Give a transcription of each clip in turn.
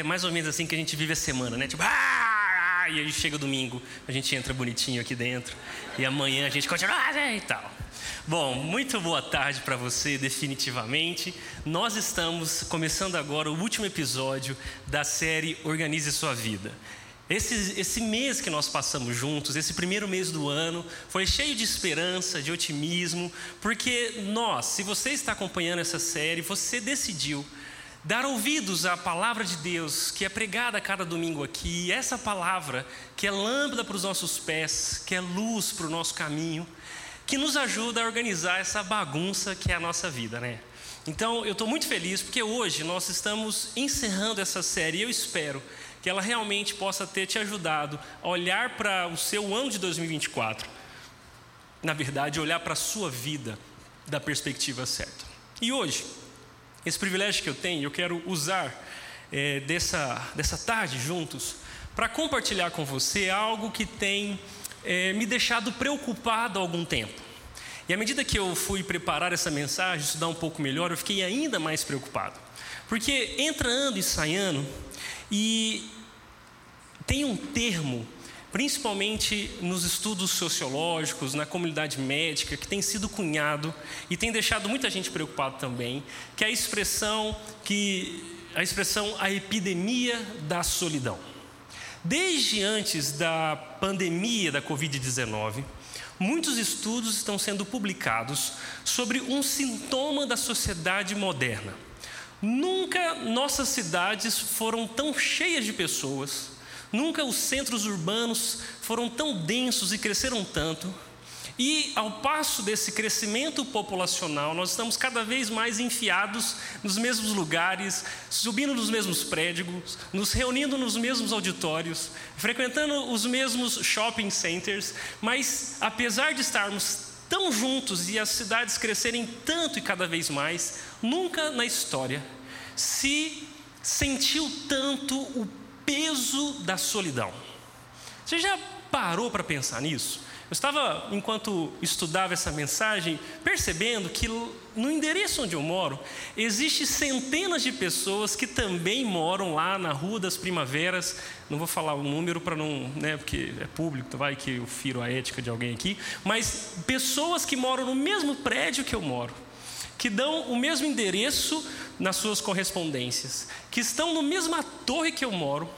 é mais ou menos assim que a gente vive a semana, né? Tipo, ah! e aí chega o domingo, a gente entra bonitinho aqui dentro, e amanhã a gente continua ah, e tal. Bom, muito boa tarde para você, definitivamente. Nós estamos começando agora o último episódio da série Organize Sua Vida. Esse, esse mês que nós passamos juntos, esse primeiro mês do ano, foi cheio de esperança, de otimismo, porque nós, se você está acompanhando essa série, você decidiu dar ouvidos à palavra de Deus que é pregada a cada domingo aqui, essa palavra que é lâmpada para os nossos pés, que é luz para o nosso caminho, que nos ajuda a organizar essa bagunça que é a nossa vida, né? Então eu estou muito feliz porque hoje nós estamos encerrando essa série e eu espero que ela realmente possa ter te ajudado a olhar para o seu ano de 2024. Na verdade, olhar para a sua vida da perspectiva certa. E hoje, esse privilégio que eu tenho, eu quero usar é, dessa, dessa tarde juntos para compartilhar com você algo que tem é, me deixado preocupado há algum tempo. E à medida que eu fui preparar essa mensagem, estudar um pouco melhor, eu fiquei ainda mais preocupado. Porque entra ano e sai ano, e tem um termo, principalmente nos estudos sociológicos, na comunidade médica, que tem sido cunhado e tem deixado muita gente preocupada também, que é a expressão que a expressão a epidemia da solidão. Desde antes da pandemia da COVID-19, muitos estudos estão sendo publicados sobre um sintoma da sociedade moderna Nunca nossas cidades foram tão cheias de pessoas, nunca os centros urbanos foram tão densos e cresceram tanto. E ao passo desse crescimento populacional, nós estamos cada vez mais enfiados nos mesmos lugares, subindo nos mesmos prédios, nos reunindo nos mesmos auditórios, frequentando os mesmos shopping centers, mas apesar de estarmos tão juntos e as cidades crescerem tanto e cada vez mais, nunca na história se sentiu tanto o peso da solidão. Você já parou para pensar nisso? Eu estava, enquanto estudava essa mensagem, percebendo que no endereço onde eu moro, existe centenas de pessoas que também moram lá na Rua das Primaveras. Não vou falar o número para não, né, porque é público, vai que eu firo a ética de alguém aqui, mas pessoas que moram no mesmo prédio que eu moro, que dão o mesmo endereço nas suas correspondências, que estão na mesma torre que eu moro,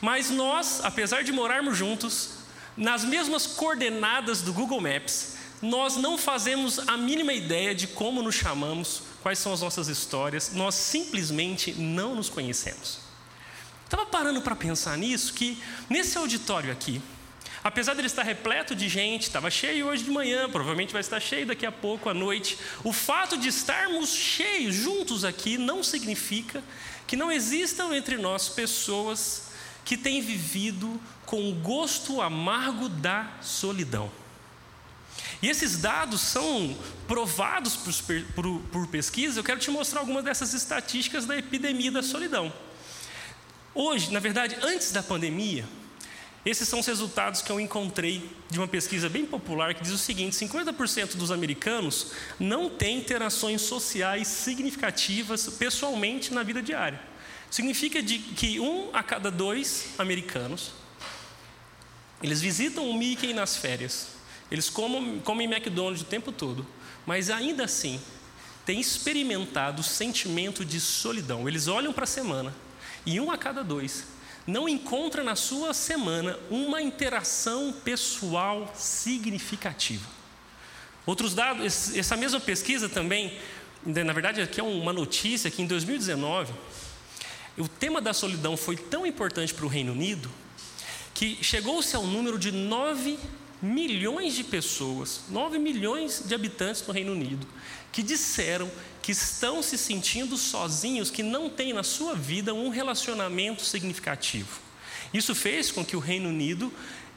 mas nós, apesar de morarmos juntos, nas mesmas coordenadas do Google Maps, nós não fazemos a mínima ideia de como nos chamamos, quais são as nossas histórias, nós simplesmente não nos conhecemos. Estava parando para pensar nisso, que nesse auditório aqui, apesar dele estar repleto de gente, estava cheio hoje de manhã, provavelmente vai estar cheio daqui a pouco à noite, o fato de estarmos cheios juntos aqui não significa que não existam entre nós pessoas que têm vivido com o gosto amargo da solidão. E esses dados são provados por, por, por, pesquisa. Eu quero te mostrar algumas dessas estatísticas da epidemia da solidão. Hoje, na verdade, antes da pandemia, esses são os resultados que eu encontrei de uma pesquisa bem popular que diz o seguinte: 50% dos americanos não têm interações sociais significativas pessoalmente na vida diária. Significa de que um a cada dois americanos eles visitam o Mickey nas férias, eles comem, comem McDonald's o tempo todo, mas ainda assim têm experimentado o sentimento de solidão. Eles olham para a semana e um a cada dois não encontra na sua semana uma interação pessoal significativa. Outros dados, essa mesma pesquisa também, na verdade aqui é uma notícia que em 2019 o tema da solidão foi tão importante para o Reino Unido que chegou-se ao número de 9 milhões de pessoas, 9 milhões de habitantes no Reino Unido, que disseram que estão se sentindo sozinhos, que não têm na sua vida um relacionamento significativo. Isso fez com que o Reino Unido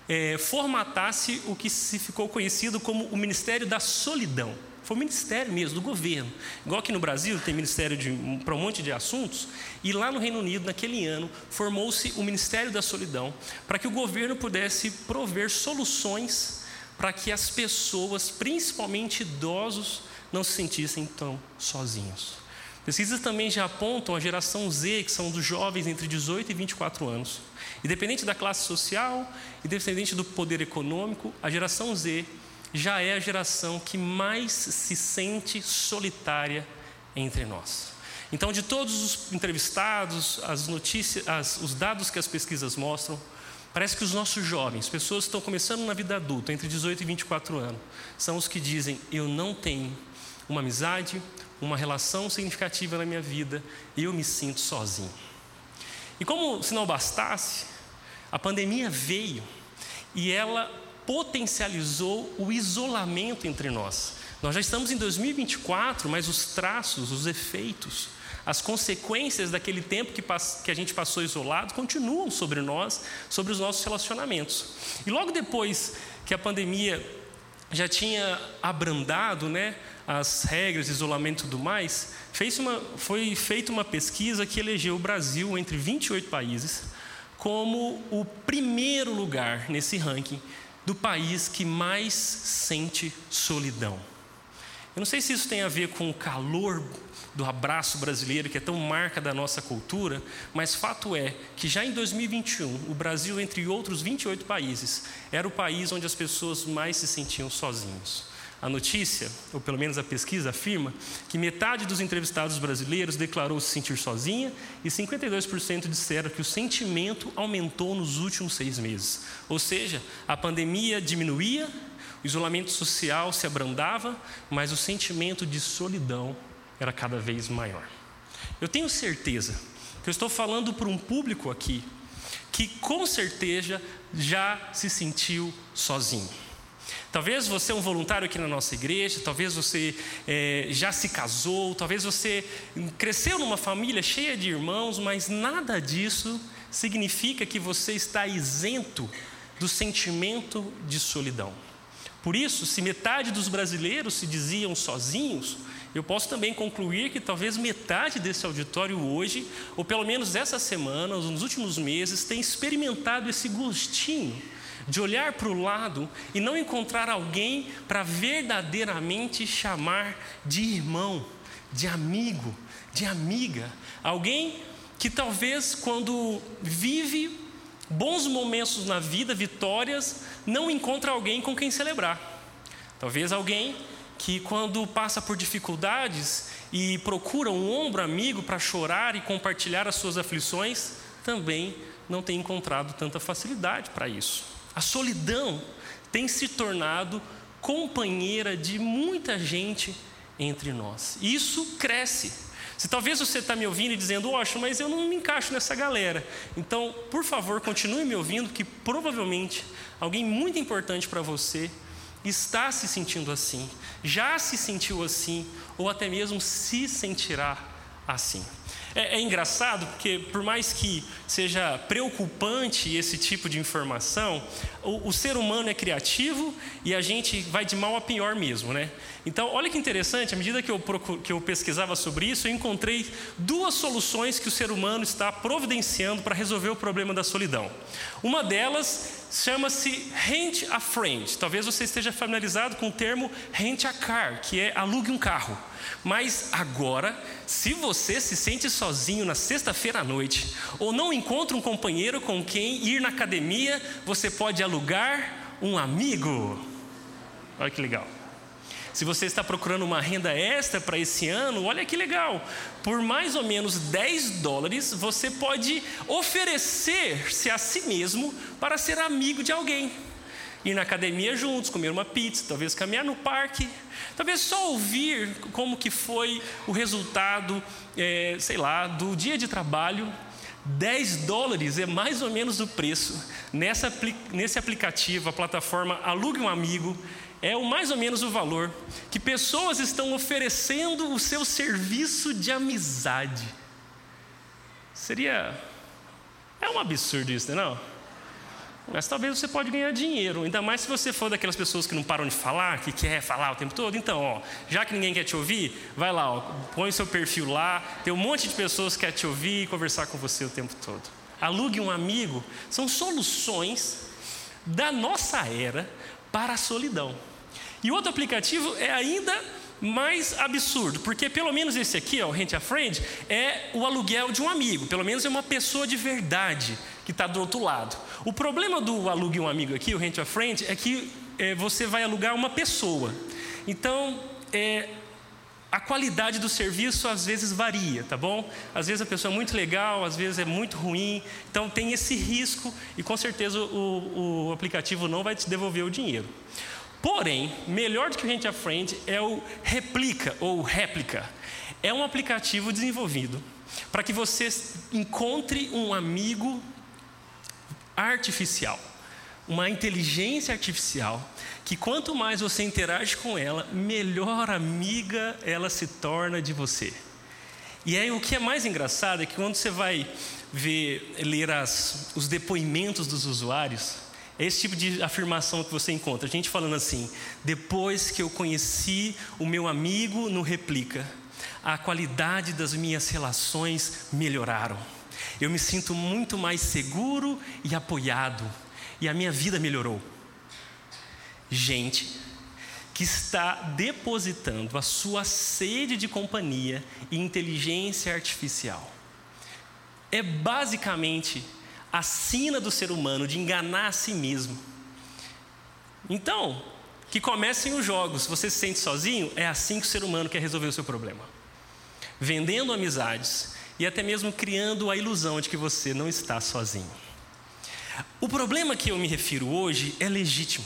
é, formatasse o que se ficou conhecido como o Ministério da Solidão. Foi o ministério mesmo, do governo. Igual aqui no Brasil tem ministério para um monte de assuntos, e lá no Reino Unido, naquele ano, formou-se o Ministério da Solidão, para que o governo pudesse prover soluções para que as pessoas, principalmente idosos, não se sentissem tão sozinhos. Pesquisas também já apontam a geração Z, que são dos jovens entre 18 e 24 anos. Independente da classe social, independente do poder econômico, a geração Z já é a geração que mais se sente solitária entre nós. Então, de todos os entrevistados, as notícias, as, os dados que as pesquisas mostram, parece que os nossos jovens, pessoas que estão começando na vida adulta, entre 18 e 24 anos, são os que dizem: Eu não tenho uma amizade, uma relação significativa na minha vida, eu me sinto sozinho. E como se não bastasse, a pandemia veio e ela potencializou o isolamento entre nós. Nós já estamos em 2024, mas os traços, os efeitos, as consequências daquele tempo que, que, a gente passou isolado continuam sobre nós, sobre os nossos relacionamentos. E logo depois que a pandemia já tinha abrandado né, as regras de isolamento e tudo mais, fez uma, foi feita uma pesquisa que elegeu o Brasil, entre 28 países, como o primeiro lugar nesse ranking do país que mais sente solidão. Eu não sei se isso tem a ver com o calor do abraço brasileiro, que é tão marca da nossa cultura, mas fato é que já em 2021, o Brasil, entre outros 28 países, era o país onde as pessoas mais se sentiam sozinhos. A notícia, ou pelo menos a pesquisa, afirma que metade dos entrevistados brasileiros declarou se sentir sozinha e 52% disseram que o sentimento aumentou nos últimos seis meses. Ou seja, a pandemia diminuía, o isolamento social se abrandava, mas o sentimento de solidão era cada vez maior. Eu tenho certeza que eu estou falando para um público aqui que com certeza já se sentiu sozinho. Talvez você é um voluntário aqui na nossa igreja, talvez você é, já se casou, talvez você cresceu numa família cheia de irmãos, mas nada disso significa que você está isento do sentimento de solidão. Por isso, se metade dos brasileiros se diziam sozinhos, eu posso também concluir que talvez metade desse auditório hoje, ou pelo menos essa semana, nos últimos meses, tem experimentado esse gostinho de olhar para o lado e não encontrar alguém para verdadeiramente chamar de irmão, de amigo, de amiga. Alguém que talvez, quando vive bons momentos na vida, vitórias, não encontra alguém com quem celebrar. Talvez alguém que, quando passa por dificuldades e procura um ombro amigo para chorar e compartilhar as suas aflições, também não tem encontrado tanta facilidade para isso. A solidão tem se tornado companheira de muita gente entre nós. Isso cresce. Se talvez você está me ouvindo e dizendo, Oxe, mas eu não me encaixo nessa galera. Então, por favor, continue me ouvindo, que provavelmente alguém muito importante para você está se sentindo assim, já se sentiu assim, ou até mesmo se sentirá assim. É, é, engraçado porque, por mais que seja preocupante esse tipo de informação, o, o, ser humano é criativo e a gente vai de mal a pior mesmo, né? Então, olha que interessante, à medida que eu, que eu pesquisava sobre isso, eu encontrei duas soluções que o ser humano está providenciando para resolver o problema da solidão. Uma delas chama-se Rent a Friend. Talvez você esteja familiarizado com o termo Rent a Car, que é alugue um carro. Mas agora, se você se sente sozinho na sexta-feira à noite, ou não encontra um companheiro com quem ir na academia, você pode alugar um amigo. Olha que legal. Se você está procurando uma renda extra para esse ano, olha que legal. Por mais ou menos 10 dólares, você pode oferecer-se a si mesmo para ser amigo de alguém. Ir na academia juntos, comer uma pizza, talvez caminhar no parque, talvez só ouvir como que foi o resultado, é, sei lá, do dia de trabalho 10 dólares é mais ou menos o preço nessa, nesse aplicativo, a plataforma Alugue um Amigo, é o mais ou menos o valor que pessoas estão oferecendo o seu serviço de amizade. Seria. É um absurdo isso, não? É Mas talvez você pode ganhar dinheiro, ainda mais se você for daquelas pessoas que não param de falar, que quer falar o tempo todo. Então, ó, já que ninguém quer te ouvir, vai lá, ó, põe o seu perfil lá, tem um monte de pessoas que querem te ouvir e conversar com você o tempo todo. Alugue um amigo, são soluções da nossa era para a solidão. E outro aplicativo é ainda mais absurdo, porque pelo menos esse aqui, ó, o Rent a Friend, é o aluguel de um amigo, pelo menos é uma pessoa de verdade que está do outro lado. O problema do alugue um amigo aqui, o Rent a Friend, é que é, você vai alugar uma pessoa. Então, é, a qualidade do serviço às vezes varia, tá bom? Às vezes a pessoa é muito legal, às vezes é muito ruim. Então tem esse risco e com certeza o, o aplicativo não vai te devolver o dinheiro. Porém, melhor do que o Rent a Friend é o Replica ou Réplica. É um aplicativo desenvolvido para que você encontre um amigo artificial, uma inteligência artificial que quanto mais você interage com ela, melhor amiga ela se torna de você. E aí o que é mais engraçado é que quando você vai ver, ler as, os depoimentos dos usuários, esse tipo de afirmação que você encontra. A gente falando assim: depois que eu conheci o meu amigo no Replica, a qualidade das minhas relações melhoraram. Eu me sinto muito mais seguro e apoiado, e a minha vida melhorou gente que está depositando a sua sede de companhia em inteligência artificial. É basicamente a sina do ser humano de enganar a si mesmo. Então, que comecem os jogos. Você se sente sozinho? É assim que o ser humano quer resolver o seu problema. Vendendo amizades e até mesmo criando a ilusão de que você não está sozinho. O problema que eu me refiro hoje é legítimo.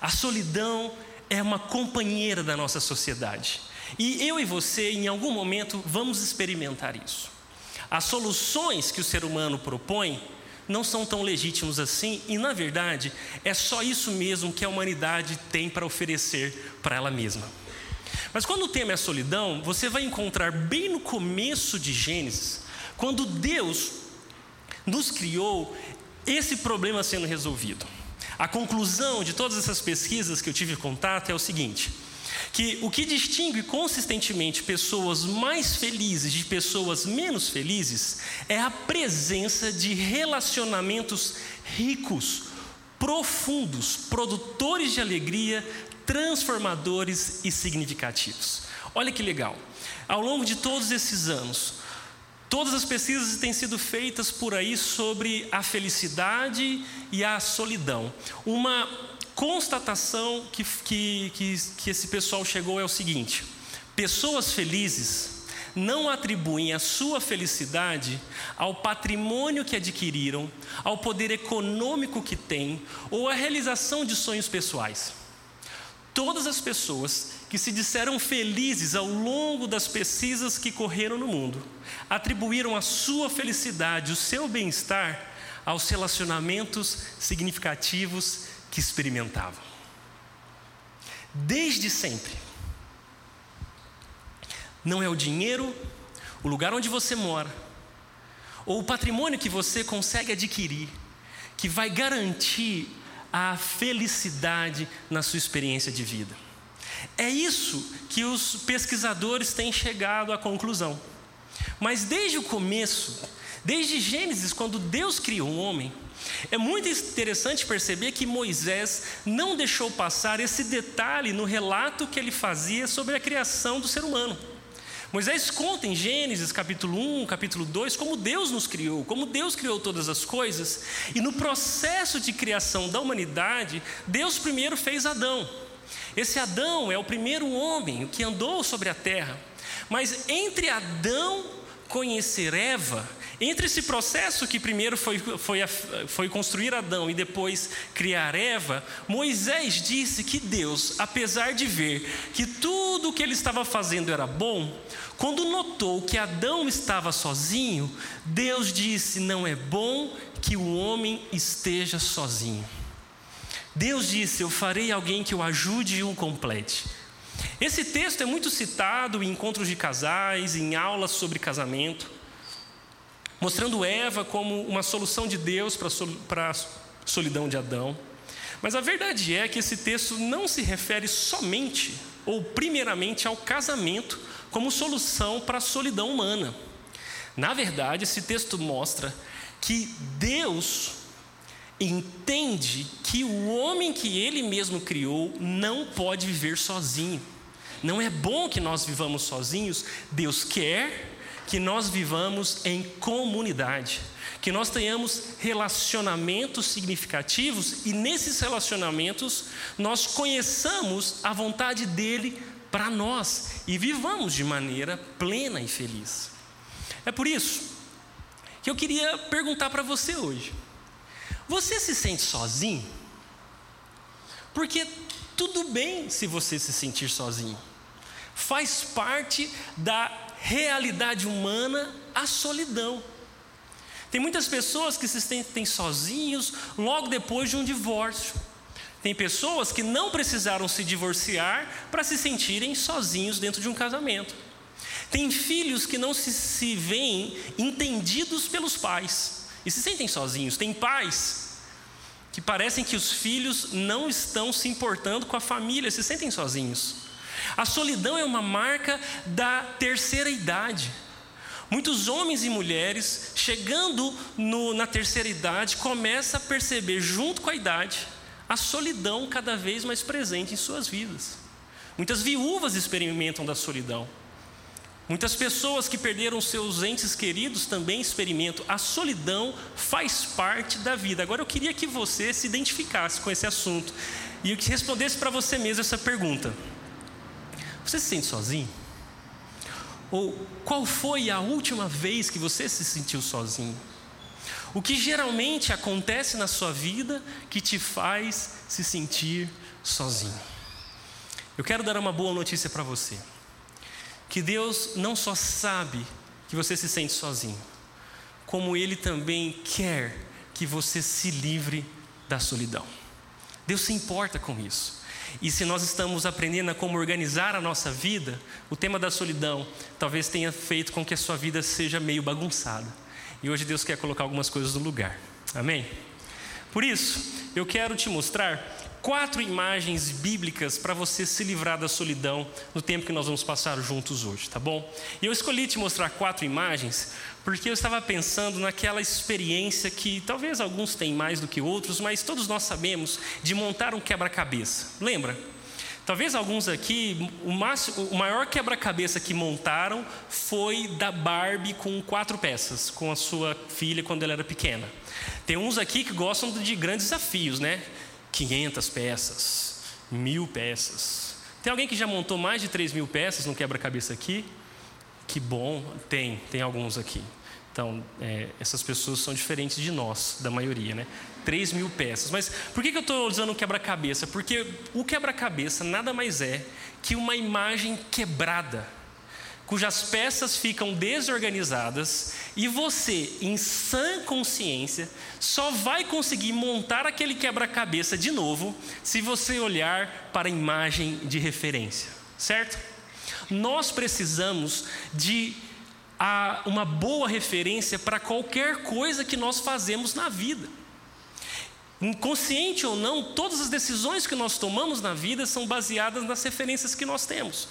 A solidão é uma companheira da nossa sociedade. E eu e você, em algum momento, vamos experimentar isso. As soluções que o ser humano propõe não são tão legítimos assim, e na verdade, é só isso mesmo que a humanidade tem para oferecer para ela mesma. Mas quando o tema é solidão, você vai encontrar bem no começo de Gênesis, quando Deus nos criou, esse problema sendo resolvido. A conclusão de todas essas pesquisas que eu tive contato é o seguinte: que o que distingue consistentemente pessoas mais felizes de pessoas menos felizes é a presença de relacionamentos ricos, profundos, produtores de alegria, transformadores e significativos. Olha que legal. Ao longo de todos esses anos, Todas as pesquisas têm sido feitas por aí sobre a felicidade e a solidão. Uma constatação que, que, que, que esse pessoal chegou é o seguinte: pessoas felizes não atribuem a sua felicidade ao patrimônio que adquiriram, ao poder econômico que têm ou à realização de sonhos pessoais. Todas as pessoas que se disseram felizes ao longo das pesquisas que correram no mundo, atribuíram a sua felicidade, o seu bem-estar, aos relacionamentos significativos que experimentavam. Desde sempre. Não é o dinheiro, o lugar onde você mora, ou o patrimônio que você consegue adquirir, que vai garantir a felicidade na sua experiência de vida. É isso que os pesquisadores têm chegado à conclusão. Mas desde o começo, desde Gênesis, quando Deus criou o homem, é muito interessante perceber que Moisés não deixou passar esse detalhe no relato que ele fazia sobre a criação do ser humano. Moisés conta em Gênesis capítulo 1, capítulo 2, como Deus nos criou, como Deus criou todas as coisas, e no processo de criação da humanidade, Deus primeiro fez Adão. Esse Adão é o primeiro homem que andou sobre a terra. Mas entre Adão conhecer Eva, entre esse processo que primeiro foi, foi, foi construir Adão e depois criar Eva, Moisés disse que Deus, apesar de ver que tudo o que ele estava fazendo era bom, quando notou que Adão estava sozinho, Deus disse: Não é bom que o homem esteja sozinho. Deus disse: Eu farei alguém que o ajude e o complete. Esse texto é muito citado em encontros de casais, em aulas sobre casamento, mostrando Eva como uma solução de Deus para a solidão de Adão. Mas a verdade é que esse texto não se refere somente ou primeiramente ao casamento como solução para a solidão humana. Na verdade, esse texto mostra que Deus entende que o homem que ele mesmo criou não pode viver sozinho. Não é bom que nós vivamos sozinhos. Deus quer que nós vivamos em comunidade, que nós tenhamos relacionamentos significativos e nesses relacionamentos nós conheçamos a vontade dele para nós e vivamos de maneira plena e feliz. É por isso que eu queria perguntar para você hoje: você se sente sozinho? Porque tudo bem se você se sentir sozinho. Faz parte da realidade humana a solidão. Tem muitas pessoas que se sentem sozinhos logo depois de um divórcio. Tem pessoas que não precisaram se divorciar para se sentirem sozinhos dentro de um casamento. Tem filhos que não se, se veem entendidos pelos pais e se sentem sozinhos. Tem pais que parecem que os filhos não estão se importando com a família, se sentem sozinhos. A solidão é uma marca da terceira idade. Muitos homens e mulheres, chegando no, na terceira idade, começam a perceber, junto com a idade, a solidão cada vez mais presente em suas vidas. Muitas viúvas experimentam da solidão. Muitas pessoas que perderam seus entes queridos também experimentam. A solidão faz parte da vida. Agora eu queria que você se identificasse com esse assunto e que respondesse para você mesmo essa pergunta: Você se sente sozinho? Ou qual foi a última vez que você se sentiu sozinho? O que geralmente acontece na sua vida que te faz se sentir sozinho? Eu quero dar uma boa notícia para você que Deus não só sabe que você se sente sozinho, como Ele também quer que você se livre da solidão. Deus se importa com isso. E se nós estamos aprendendo a como organizar a nossa vida, o tema da solidão talvez tenha feito com que a sua vida seja meio bagunçada. E hoje Deus quer colocar algumas coisas no lugar. Amém? Por isso, eu quero te mostrar quatro imagens bíblicas para você se livrar da solidão no tempo que nós vamos passar juntos hoje, tá bom? E eu escolhi te mostrar quatro imagens porque eu estava pensando naquela experiência que talvez alguns têm mais do que outros, mas todos nós sabemos de montar um quebra-cabeça. Lembra? Talvez alguns aqui, o, máximo, o maior quebra-cabeça que montaram foi da Barbie com quatro peças, com a sua filha quando ela era pequena. Tem uns aqui que gostam de grandes desafios, né? 500 peças, mil peças. Tem alguém que já montou mais de 3 mil peças no quebra-cabeça aqui? Que bom, tem, tem alguns aqui. Então, é, essas pessoas são diferentes de nós, da maioria, né? 3 mil peças. Mas por que, que eu estou usando quebra-cabeça? Porque o quebra-cabeça nada mais é que uma imagem quebrada cujas peças ficam desorganizadas e você, em sã consciência, só vai conseguir montar aquele quebra-cabeça de novo se você olhar para a imagem de referência, certo? Nós precisamos de a, uma boa referência para qualquer coisa que nós fazemos na vida. Inconsciente ou não, todas as decisões que nós tomamos na vida são baseadas nas referências que nós temos.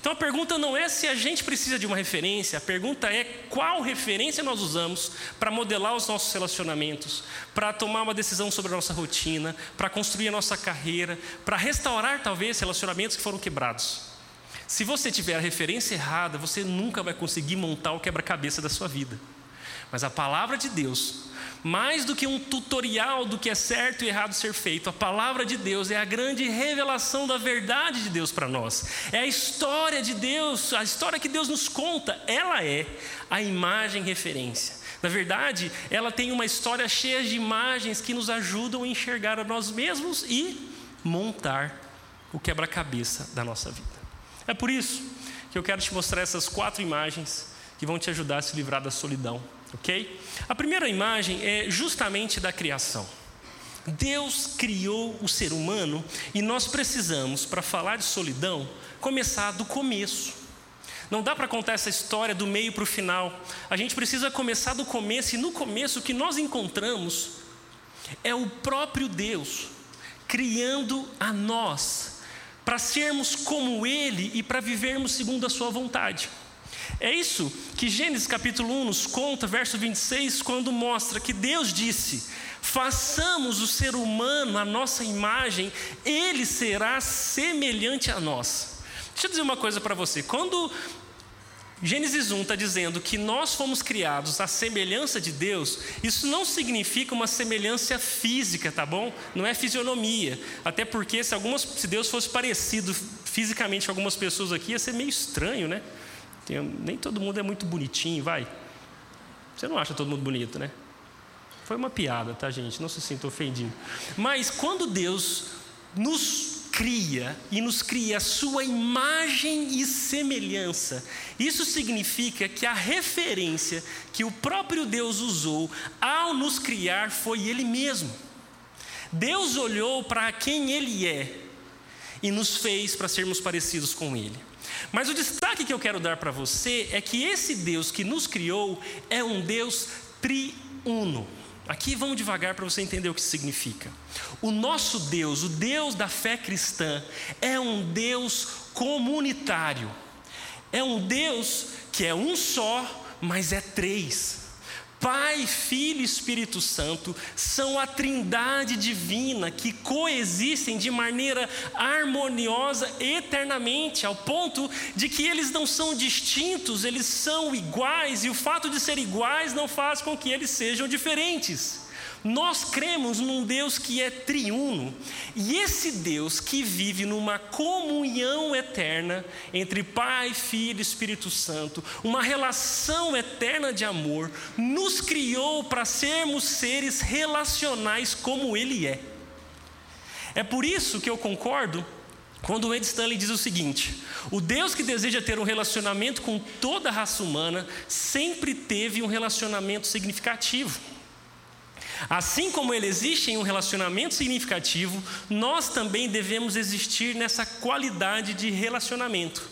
Então a pergunta não é se a gente precisa de uma referência, a pergunta é qual referência nós usamos para modelar os nossos relacionamentos, para tomar uma decisão sobre a nossa rotina, para construir a nossa carreira, para restaurar talvez relacionamentos que foram quebrados. Se você tiver a referência errada, você nunca vai conseguir montar o quebra-cabeça da sua vida. Mas a palavra de Deus mais do que um tutorial do que é certo e errado ser feito, a palavra de Deus é a grande revelação da verdade de Deus para nós. É a história de Deus, a história que Deus nos conta, ela é a imagem referência. Na verdade, ela tem uma história cheia de imagens que nos ajudam a enxergar a nós mesmos e montar o quebra-cabeça da nossa vida. É por isso que eu quero te mostrar essas quatro imagens que vão te ajudar a se livrar da solidão ok? A primeira imagem é justamente da criação. Deus criou o ser humano e nós precisamos, para falar de solidão, começar do começo. Não dá para contar essa história do meio para o final. A gente precisa começar do começo, e no começo o que nós encontramos é o próprio Deus criando a nós para sermos como Ele e para vivermos segundo a Sua vontade. É isso que Gênesis capítulo 1 nos conta, verso 26, quando mostra que Deus disse: façamos o ser humano a nossa imagem, ele será semelhante a nós. Deixa eu dizer uma coisa para você. Quando Gênesis 1 está dizendo que nós fomos criados à semelhança de Deus, isso não significa uma semelhança física, tá bom? Não é fisionomia. Até porque se, algumas, se Deus fosse parecido fisicamente com algumas pessoas aqui, ia ser meio estranho, né? Tem, nem todo mundo é muito bonitinho, vai. Você não acha todo mundo bonito, né? Foi uma piada, tá, gente? Não se sinta ofendido. Mas quando Deus nos cria e nos cria a sua imagem e semelhança. Isso significa que a referência que o próprio Deus usou ao nos criar foi Ele mesmo. Deus olhou para quem Ele é e nos fez para sermos parecidos com Ele. Mas o destaque que eu quero dar para você é que esse Deus que nos criou é um Deus triuno. Aqui vamos devagar para você entender o que significa. O nosso Deus, o Deus da fé cristã, é um Deus comunitário. É um Deus que é um só, mas é três. Pai, Filho e Espírito Santo são a trindade divina que coexistem de maneira harmoniosa eternamente, ao ponto de que eles não são distintos, eles são iguais, e o fato de ser iguais não faz com que eles sejam diferentes. Nós cremos num Deus que é triuno, e esse Deus que vive numa comunhão eterna entre Pai, Filho e Espírito Santo, uma relação eterna de amor, nos criou para sermos seres relacionais como Ele é. É por isso que eu concordo quando Ed Stanley diz o seguinte: o Deus que deseja ter um relacionamento com toda a raça humana sempre teve um relacionamento significativo. Assim como ele existe em um relacionamento significativo, nós também devemos existir nessa qualidade de relacionamento.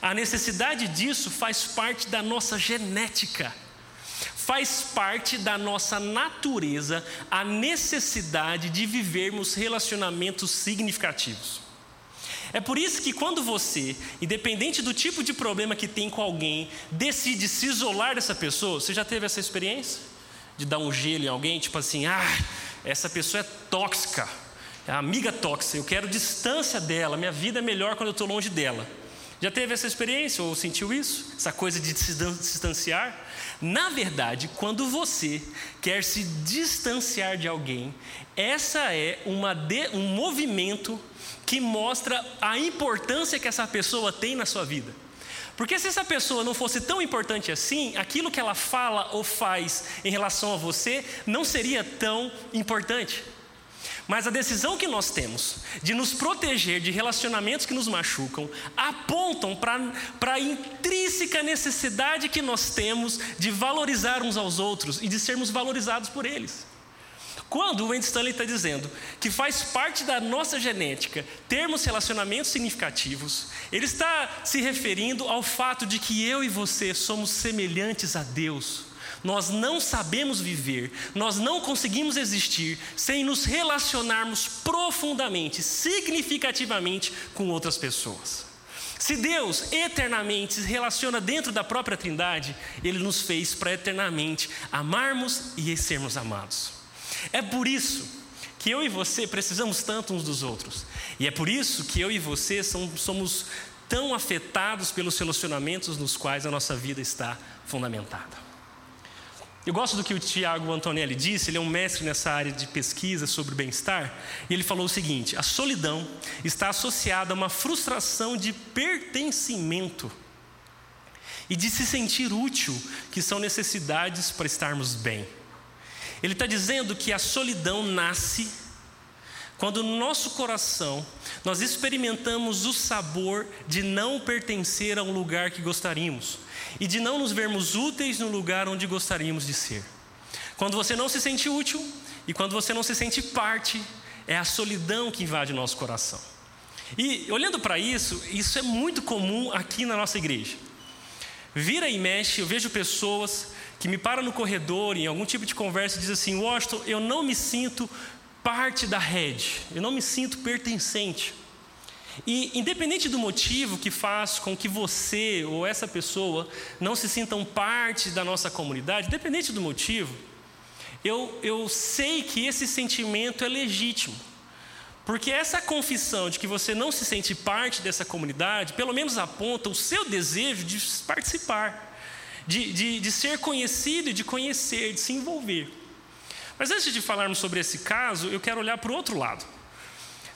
A necessidade disso faz parte da nossa genética, faz parte da nossa natureza a necessidade de vivermos relacionamentos significativos. É por isso que quando você, independente do tipo de problema que tem com alguém, decide se isolar dessa pessoa, você já teve essa experiência? De dar um gelo em alguém, tipo assim, ah, essa pessoa é tóxica, é amiga tóxica, eu quero distância dela, minha vida é melhor quando eu estou longe dela. Já teve essa experiência ou sentiu isso? Essa coisa de se distanciar? Na verdade, quando você quer se distanciar de alguém, essa é de, um movimento que mostra a importância que essa pessoa tem na sua vida. Porque se essa pessoa não fosse tão importante assim, aquilo que ela fala ou faz em relação a você não seria tão importante. Mas a decisão que nós temos de nos proteger de relacionamentos que nos machucam apontam para a intrínseca necessidade que nós temos de valorizar uns aos outros e de sermos valorizados por eles. Quando o Wendy Stanley está dizendo que faz parte da nossa genética termos relacionamentos significativos, ele está se referindo ao fato de que eu e você somos semelhantes a Deus. Nós não sabemos viver, nós não conseguimos existir sem nos relacionarmos profundamente, significativamente com outras pessoas. Se Deus eternamente se relaciona dentro da própria Trindade, Ele nos fez para eternamente amarmos e sermos amados. É por isso que eu e você precisamos tanto uns dos outros. E é por isso que eu e você somos tão afetados pelos relacionamentos nos quais a nossa vida está fundamentada. Eu gosto do que o Tiago Antonelli disse, ele é um mestre nessa área de pesquisa sobre bem-estar, e ele falou o seguinte: a solidão está associada a uma frustração de pertencimento e de se sentir útil, que são necessidades para estarmos bem. Ele está dizendo que a solidão nasce quando no nosso coração nós experimentamos o sabor de não pertencer a um lugar que gostaríamos e de não nos vermos úteis no lugar onde gostaríamos de ser. Quando você não se sente útil e quando você não se sente parte, é a solidão que invade o nosso coração. E olhando para isso, isso é muito comum aqui na nossa igreja. Vira e mexe, eu vejo pessoas que me para no corredor, em algum tipo de conversa, e diz assim: Washington, eu não me sinto parte da rede, eu não me sinto pertencente. E independente do motivo que faz com que você ou essa pessoa não se sintam parte da nossa comunidade, independente do motivo, eu, eu sei que esse sentimento é legítimo. Porque essa confissão de que você não se sente parte dessa comunidade, pelo menos aponta o seu desejo de participar, de, de, de ser conhecido, de conhecer, de se envolver. Mas antes de falarmos sobre esse caso, eu quero olhar para o outro lado.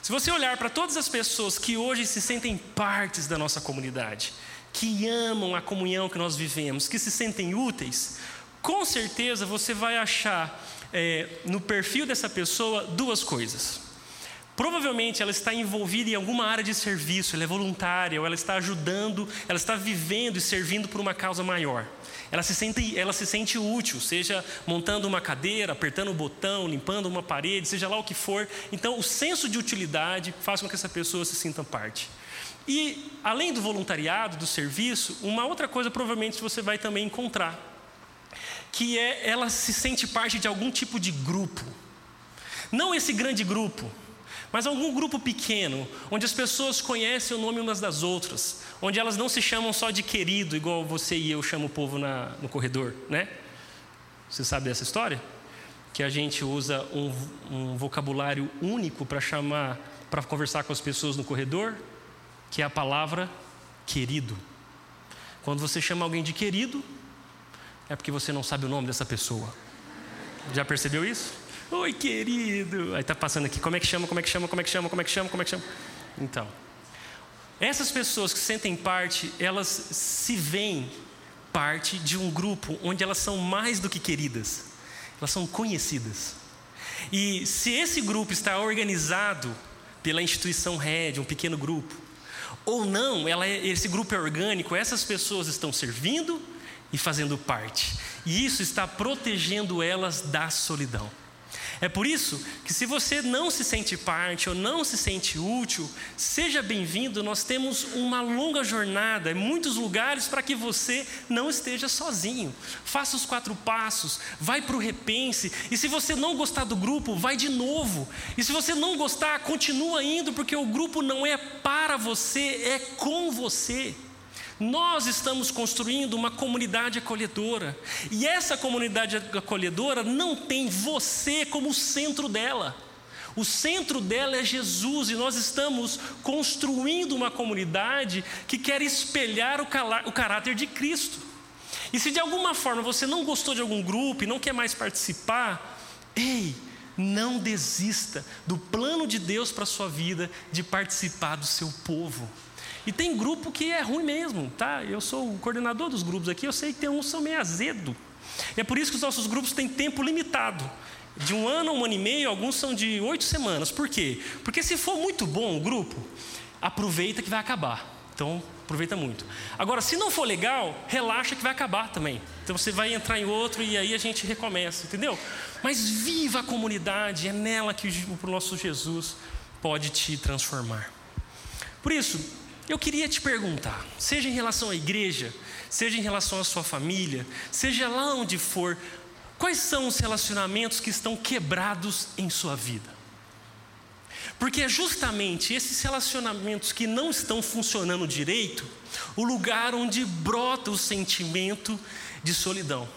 Se você olhar para todas as pessoas que hoje se sentem partes da nossa comunidade, que amam a comunhão que nós vivemos, que se sentem úteis, com certeza você vai achar é, no perfil dessa pessoa duas coisas. Provavelmente ela está envolvida em alguma área de serviço, ela é voluntária, ou ela está ajudando, ela está vivendo e servindo por uma causa maior. Ela se sente, ela se sente útil, seja montando uma cadeira, apertando um botão, limpando uma parede, seja lá o que for. Então, o senso de utilidade faz com que essa pessoa se sinta parte. E, além do voluntariado, do serviço, uma outra coisa provavelmente você vai também encontrar, que é ela se sente parte de algum tipo de grupo. Não esse grande grupo, mas algum grupo pequeno, onde as pessoas conhecem o nome umas das outras, onde elas não se chamam só de querido, igual você e eu chamam o povo na, no corredor, né? Você sabe dessa história? Que a gente usa um, um vocabulário único para chamar, para conversar com as pessoas no corredor, que é a palavra querido. Quando você chama alguém de querido, é porque você não sabe o nome dessa pessoa. Já percebeu isso? Oi, querido. Aí tá passando aqui, como é que chama, como é que chama, como é que chama, como é que chama, como é que chama. Então, essas pessoas que sentem parte, elas se veem parte de um grupo onde elas são mais do que queridas, elas são conhecidas. E se esse grupo está organizado pela instituição Red, um pequeno grupo, ou não, ela é, esse grupo é orgânico, essas pessoas estão servindo e fazendo parte. E isso está protegendo elas da solidão. É por isso que, se você não se sente parte ou não se sente útil, seja bem-vindo. Nós temos uma longa jornada, muitos lugares para que você não esteja sozinho. Faça os quatro passos, vai para o repense. E se você não gostar do grupo, vai de novo. E se você não gostar, continua indo, porque o grupo não é para você, é com você. Nós estamos construindo uma comunidade acolhedora. E essa comunidade acolhedora não tem você como centro dela. O centro dela é Jesus e nós estamos construindo uma comunidade que quer espelhar o, o caráter de Cristo. E se de alguma forma você não gostou de algum grupo e não quer mais participar, ei, não desista do plano de Deus para a sua vida de participar do seu povo. E tem grupo que é ruim mesmo, tá? Eu sou o coordenador dos grupos aqui, eu sei que tem uns que são meio azedo. E é por isso que os nossos grupos têm tempo limitado. De um ano a um ano e meio, alguns são de oito semanas. Por quê? Porque se for muito bom o grupo, aproveita que vai acabar. Então, aproveita muito. Agora, se não for legal, relaxa que vai acabar também. Então você vai entrar em outro e aí a gente recomeça, entendeu? Mas viva a comunidade, é nela que o nosso Jesus pode te transformar. Por isso, eu queria te perguntar, seja em relação à igreja, seja em relação à sua família, seja lá onde for, quais são os relacionamentos que estão quebrados em sua vida? Porque é justamente esses relacionamentos que não estão funcionando direito o lugar onde brota o sentimento de solidão,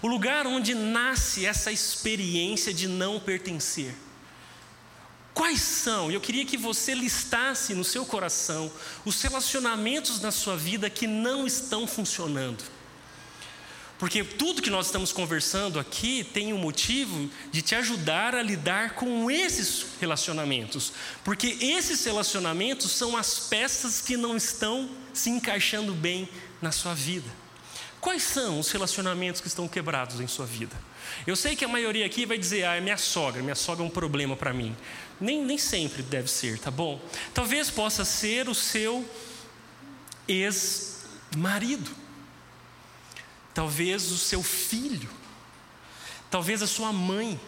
o lugar onde nasce essa experiência de não pertencer. Quais são? Eu queria que você listasse no seu coração os relacionamentos na sua vida que não estão funcionando. Porque tudo que nós estamos conversando aqui tem um motivo de te ajudar a lidar com esses relacionamentos. Porque esses relacionamentos são as peças que não estão se encaixando bem na sua vida. Quais são os relacionamentos que estão quebrados em sua vida? Eu sei que a maioria aqui vai dizer: ah, é minha sogra, minha sogra é um problema para mim. Nem, nem sempre deve ser, tá bom? Talvez possa ser o seu ex-marido, talvez o seu filho, talvez a sua mãe,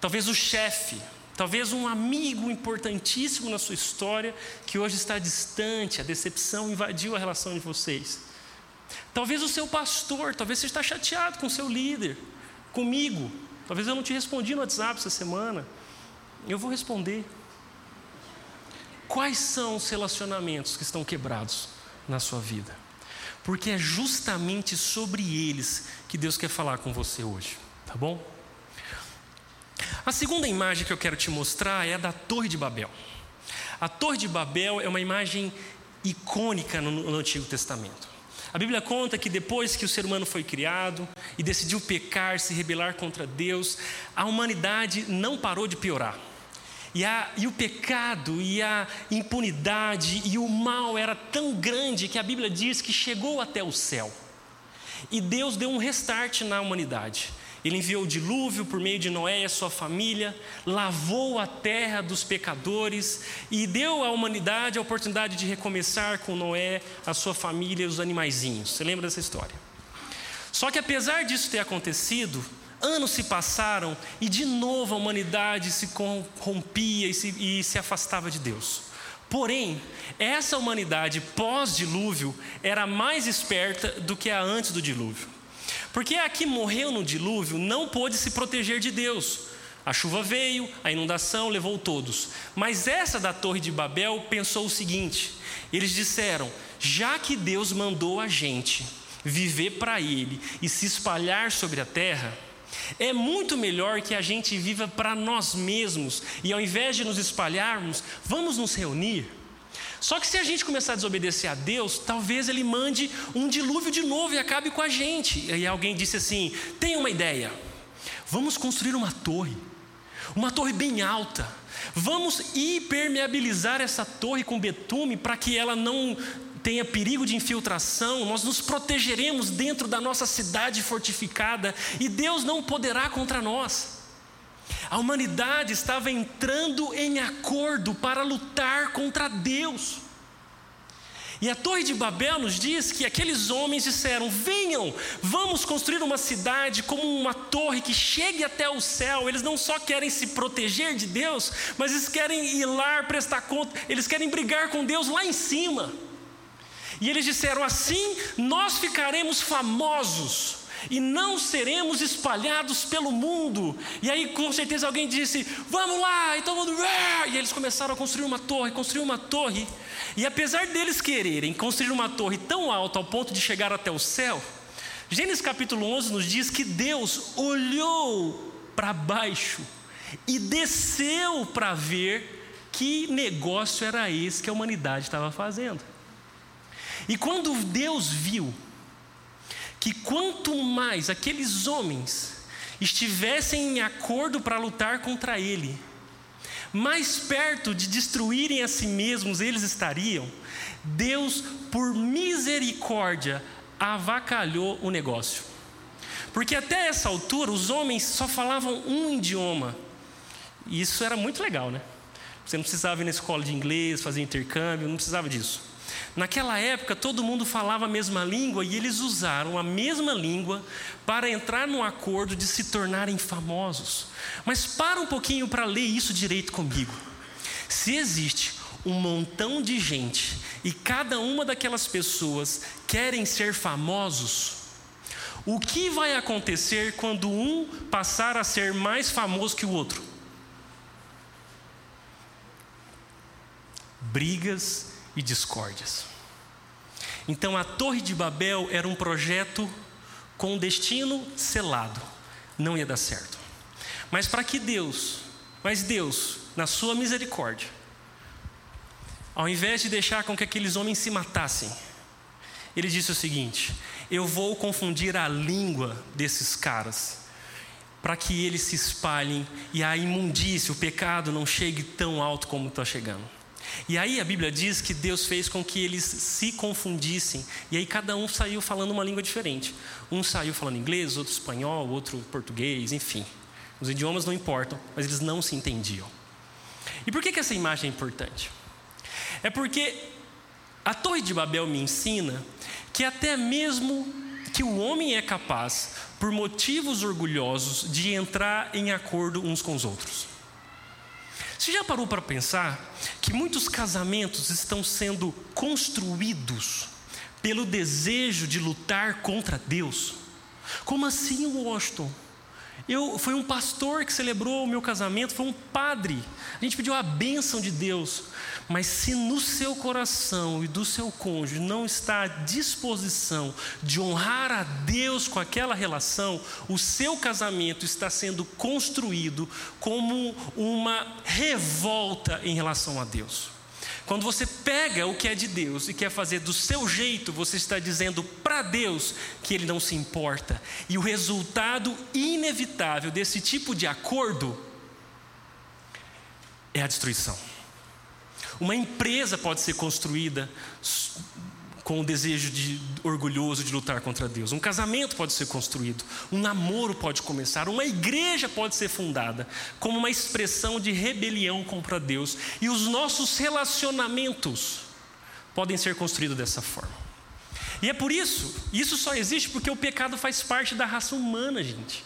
talvez o chefe, talvez um amigo importantíssimo na sua história que hoje está distante, a decepção invadiu a relação de vocês. Talvez o seu pastor, talvez você está chateado com o seu líder, comigo, Talvez eu não te respondi no WhatsApp essa semana. Eu vou responder. Quais são os relacionamentos que estão quebrados na sua vida? Porque é justamente sobre eles que Deus quer falar com você hoje, tá bom? A segunda imagem que eu quero te mostrar é a da Torre de Babel. A Torre de Babel é uma imagem icônica no, no Antigo Testamento. A Bíblia conta que depois que o ser humano foi criado e decidiu pecar, se rebelar contra Deus, a humanidade não parou de piorar. E, a, e, o pecado, e a impunidade, e o mal era tão grande que a Bíblia diz que chegou até o céu. E Deus deu um restart na humanidade. Ele enviou o dilúvio por meio de Noé e a sua família, lavou a terra dos pecadores e deu à humanidade a oportunidade de recomeçar com Noé, a sua família e os animaizinhos. Você lembra dessa história? Só que apesar disso ter acontecido, anos se passaram e de novo a humanidade se corrompia e se, e se afastava de Deus. Porém, essa humanidade pós-dilúvio era mais esperta do que a antes do dilúvio. Porque a que morreu no dilúvio não pôde se proteger de Deus. A chuva veio, a inundação levou todos. Mas essa da Torre de Babel pensou o seguinte: eles disseram, já que Deus mandou a gente viver para Ele e se espalhar sobre a terra, é muito melhor que a gente viva para nós mesmos e ao invés de nos espalharmos, vamos nos reunir só que se a gente começar a desobedecer a Deus, talvez Ele mande um dilúvio de novo e acabe com a gente. E alguém disse assim: tem uma ideia, vamos construir uma torre, uma torre bem alta. Vamos impermeabilizar essa torre com betume para que ela não tenha perigo de infiltração, nós nos protegeremos dentro da nossa cidade fortificada e Deus não poderá contra nós. A humanidade estava entrando em acordo para lutar contra Deus. E a Torre de Babel nos diz que aqueles homens disseram: Venham, vamos construir uma cidade como uma torre que chegue até o céu. Eles não só querem se proteger de Deus, mas eles querem ir lá prestar conta, eles querem brigar com Deus lá em cima. E eles disseram: Assim nós ficaremos famosos e não seremos espalhados pelo mundo. E aí, com certeza, alguém disse: Vamos lá! E todo mundo. E eles começaram a construir uma torre, construir uma torre. E apesar deles quererem construir uma torre tão alta ao ponto de chegar até o céu, Gênesis capítulo 11 nos diz que Deus olhou para baixo e desceu para ver que negócio era esse que a humanidade estava fazendo. E quando Deus viu que quanto mais aqueles homens estivessem em acordo para lutar contra ele, mais perto de destruírem a si mesmos eles estariam, Deus, por misericórdia, avacalhou o negócio. Porque até essa altura os homens só falavam um idioma. E isso era muito legal, né? Você não precisava ir na escola de inglês, fazer intercâmbio, não precisava disso. Naquela época, todo mundo falava a mesma língua e eles usaram a mesma língua para entrar no acordo de se tornarem famosos. Mas para um pouquinho para ler isso direito comigo. Se existe um montão de gente e cada uma daquelas pessoas querem ser famosos, o que vai acontecer quando um passar a ser mais famoso que o outro? Brigas e discórdias. Então a Torre de Babel era um projeto com destino selado, não ia dar certo. Mas para que Deus, mas Deus, na sua misericórdia, ao invés de deixar com que aqueles homens se matassem, ele disse o seguinte: Eu vou confundir a língua desses caras, para que eles se espalhem e a imundície, o pecado não chegue tão alto como está chegando. E aí a Bíblia diz que Deus fez com que eles se confundissem, e aí cada um saiu falando uma língua diferente. Um saiu falando inglês, outro espanhol, outro português, enfim. Os idiomas não importam, mas eles não se entendiam. E por que, que essa imagem é importante? É porque a Torre de Babel me ensina que até mesmo que o homem é capaz, por motivos orgulhosos, de entrar em acordo uns com os outros. Você já parou para pensar que muitos casamentos estão sendo construídos pelo desejo de lutar contra Deus? Como assim, Washington? Eu, foi um pastor que celebrou o meu casamento, foi um padre. A gente pediu a bênção de Deus. Mas se no seu coração e do seu cônjuge não está a disposição de honrar a Deus com aquela relação, o seu casamento está sendo construído como uma revolta em relação a Deus. Quando você pega o que é de Deus e quer fazer do seu jeito, você está dizendo para Deus que Ele não se importa. E o resultado inevitável desse tipo de acordo é a destruição. Uma empresa pode ser construída com o desejo de, orgulhoso de lutar contra Deus. Um casamento pode ser construído, um namoro pode começar, uma igreja pode ser fundada como uma expressão de rebelião contra Deus. E os nossos relacionamentos podem ser construídos dessa forma. E é por isso, isso só existe porque o pecado faz parte da raça humana, gente.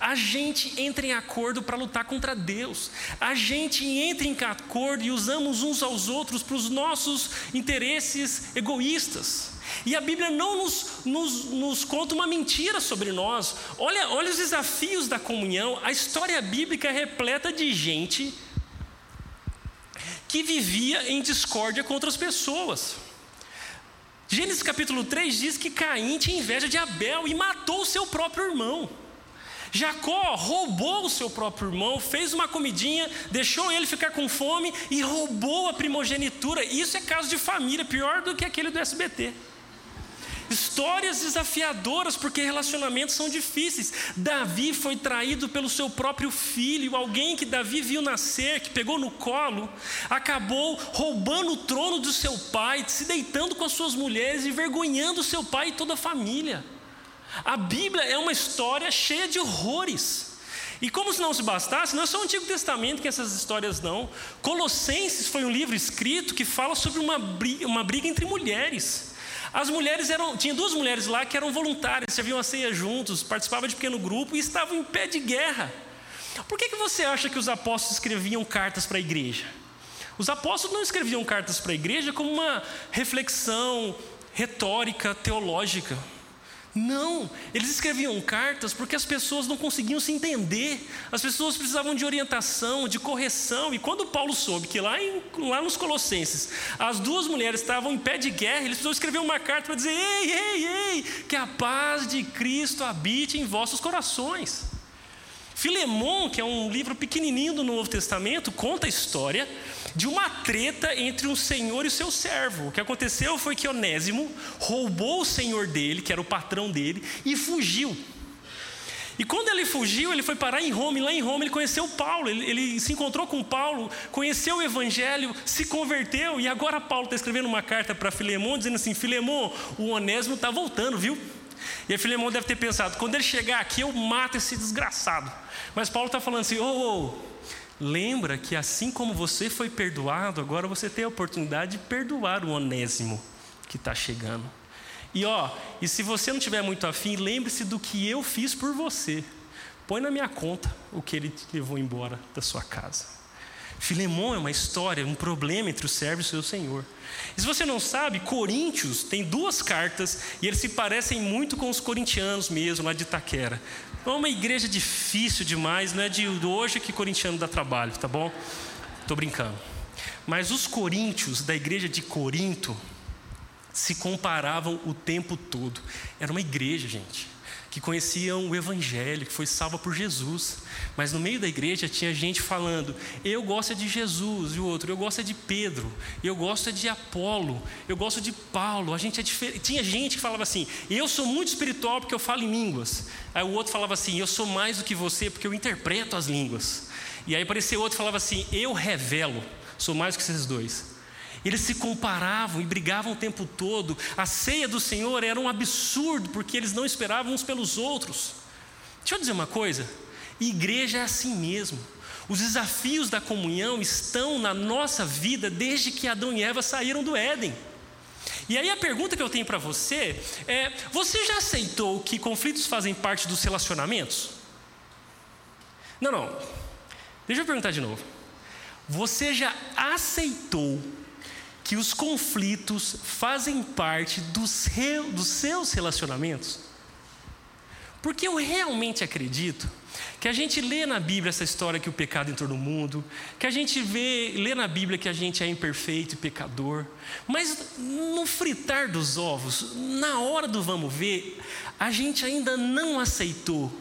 A gente entra em acordo para lutar contra Deus. A gente entra em acordo e usamos uns aos outros para os nossos interesses egoístas. E a Bíblia não nos, nos, nos, conta uma mentira sobre nós. Olha, olha os desafios da comunhão. A história bíblica é repleta de gente que vivia em discórdia com outras pessoas. Gênesis capítulo 3 diz que Caim tinha inveja de Abel e matou o seu próprio irmão. Jacó roubou o seu próprio irmão, fez uma comidinha, deixou ele ficar com fome e roubou a primogenitura. Isso é caso de família, pior do que aquele do SBT. Histórias desafiadoras, porque relacionamentos são difíceis. Davi foi traído pelo seu próprio filho, alguém que Davi viu nascer, que pegou no colo, acabou roubando o trono do seu pai, se deitando com as suas mulheres, envergonhando seu pai e toda a família. A Bíblia é uma história cheia de horrores. E como se não se bastasse, não é só o Antigo Testamento que essas histórias não. Colossenses foi um livro escrito que fala sobre uma briga, uma briga entre mulheres. As mulheres eram, tinha duas mulheres lá que eram voluntárias, serviam a ceia juntos, participavam de pequeno grupo e estavam em pé de guerra. Por que, que você acha que os apóstolos escreviam cartas para a igreja? Os apóstolos não escreviam cartas para a igreja como uma reflexão retórica, teológica. Não, eles escreviam cartas porque as pessoas não conseguiam se entender, as pessoas precisavam de orientação, de correção, e quando Paulo soube que lá, em, lá nos Colossenses as duas mulheres estavam em pé de guerra, eles precisavam escrever uma carta para dizer: ei, ei, ei, que a paz de Cristo habite em vossos corações. Filemon, que é um livro pequenininho do Novo Testamento, conta a história de uma treta entre um senhor e seu servo. O que aconteceu foi que Onésimo roubou o senhor dele, que era o patrão dele, e fugiu. E quando ele fugiu, ele foi parar em Roma, e lá em Roma ele conheceu Paulo, ele, ele se encontrou com Paulo, conheceu o Evangelho, se converteu, e agora Paulo está escrevendo uma carta para Filemão, dizendo assim: Filemão, o Onésimo está voltando, viu? E a Filemão deve ter pensado: quando ele chegar aqui, eu mato esse desgraçado. Mas Paulo está falando assim: ô, oh, oh, Lembra que assim como você foi perdoado, agora você tem a oportunidade de perdoar o onésimo que está chegando. E ó, e se você não tiver muito afim, lembre-se do que eu fiz por você. Põe na minha conta o que ele te levou embora da sua casa. Filemão é uma história, um problema entre o servo e o seu senhor. E se você não sabe, Coríntios tem duas cartas e eles se parecem muito com os corintianos mesmo, lá de Itaquera. É uma igreja difícil demais, não é de hoje que corintiano dá trabalho, tá bom? Estou brincando. Mas os coríntios da igreja de Corinto se comparavam o tempo todo. Era uma igreja, gente que conheciam o Evangelho, que foi salva por Jesus. Mas no meio da igreja tinha gente falando: eu gosto de Jesus, e o outro, eu gosto de Pedro, eu gosto de Apolo, eu gosto de Paulo. A gente é diferente. Tinha gente que falava assim: eu sou muito espiritual porque eu falo em línguas. Aí o outro falava assim: eu sou mais do que você porque eu interpreto as línguas. E aí apareceu outro que falava assim: eu revelo, sou mais do que esses dois. Eles se comparavam e brigavam o tempo todo. A ceia do Senhor era um absurdo, porque eles não esperavam uns pelos outros. Deixa eu dizer uma coisa: igreja é assim mesmo. Os desafios da comunhão estão na nossa vida desde que Adão e Eva saíram do Éden. E aí a pergunta que eu tenho para você é: você já aceitou que conflitos fazem parte dos relacionamentos? Não, não. Deixa eu perguntar de novo. Você já aceitou que os conflitos fazem parte dos, dos seus relacionamentos? Porque eu realmente acredito que a gente lê na Bíblia essa história que o pecado entrou no mundo, que a gente vê, lê na Bíblia que a gente é imperfeito e pecador, mas no fritar dos ovos, na hora do vamos ver, a gente ainda não aceitou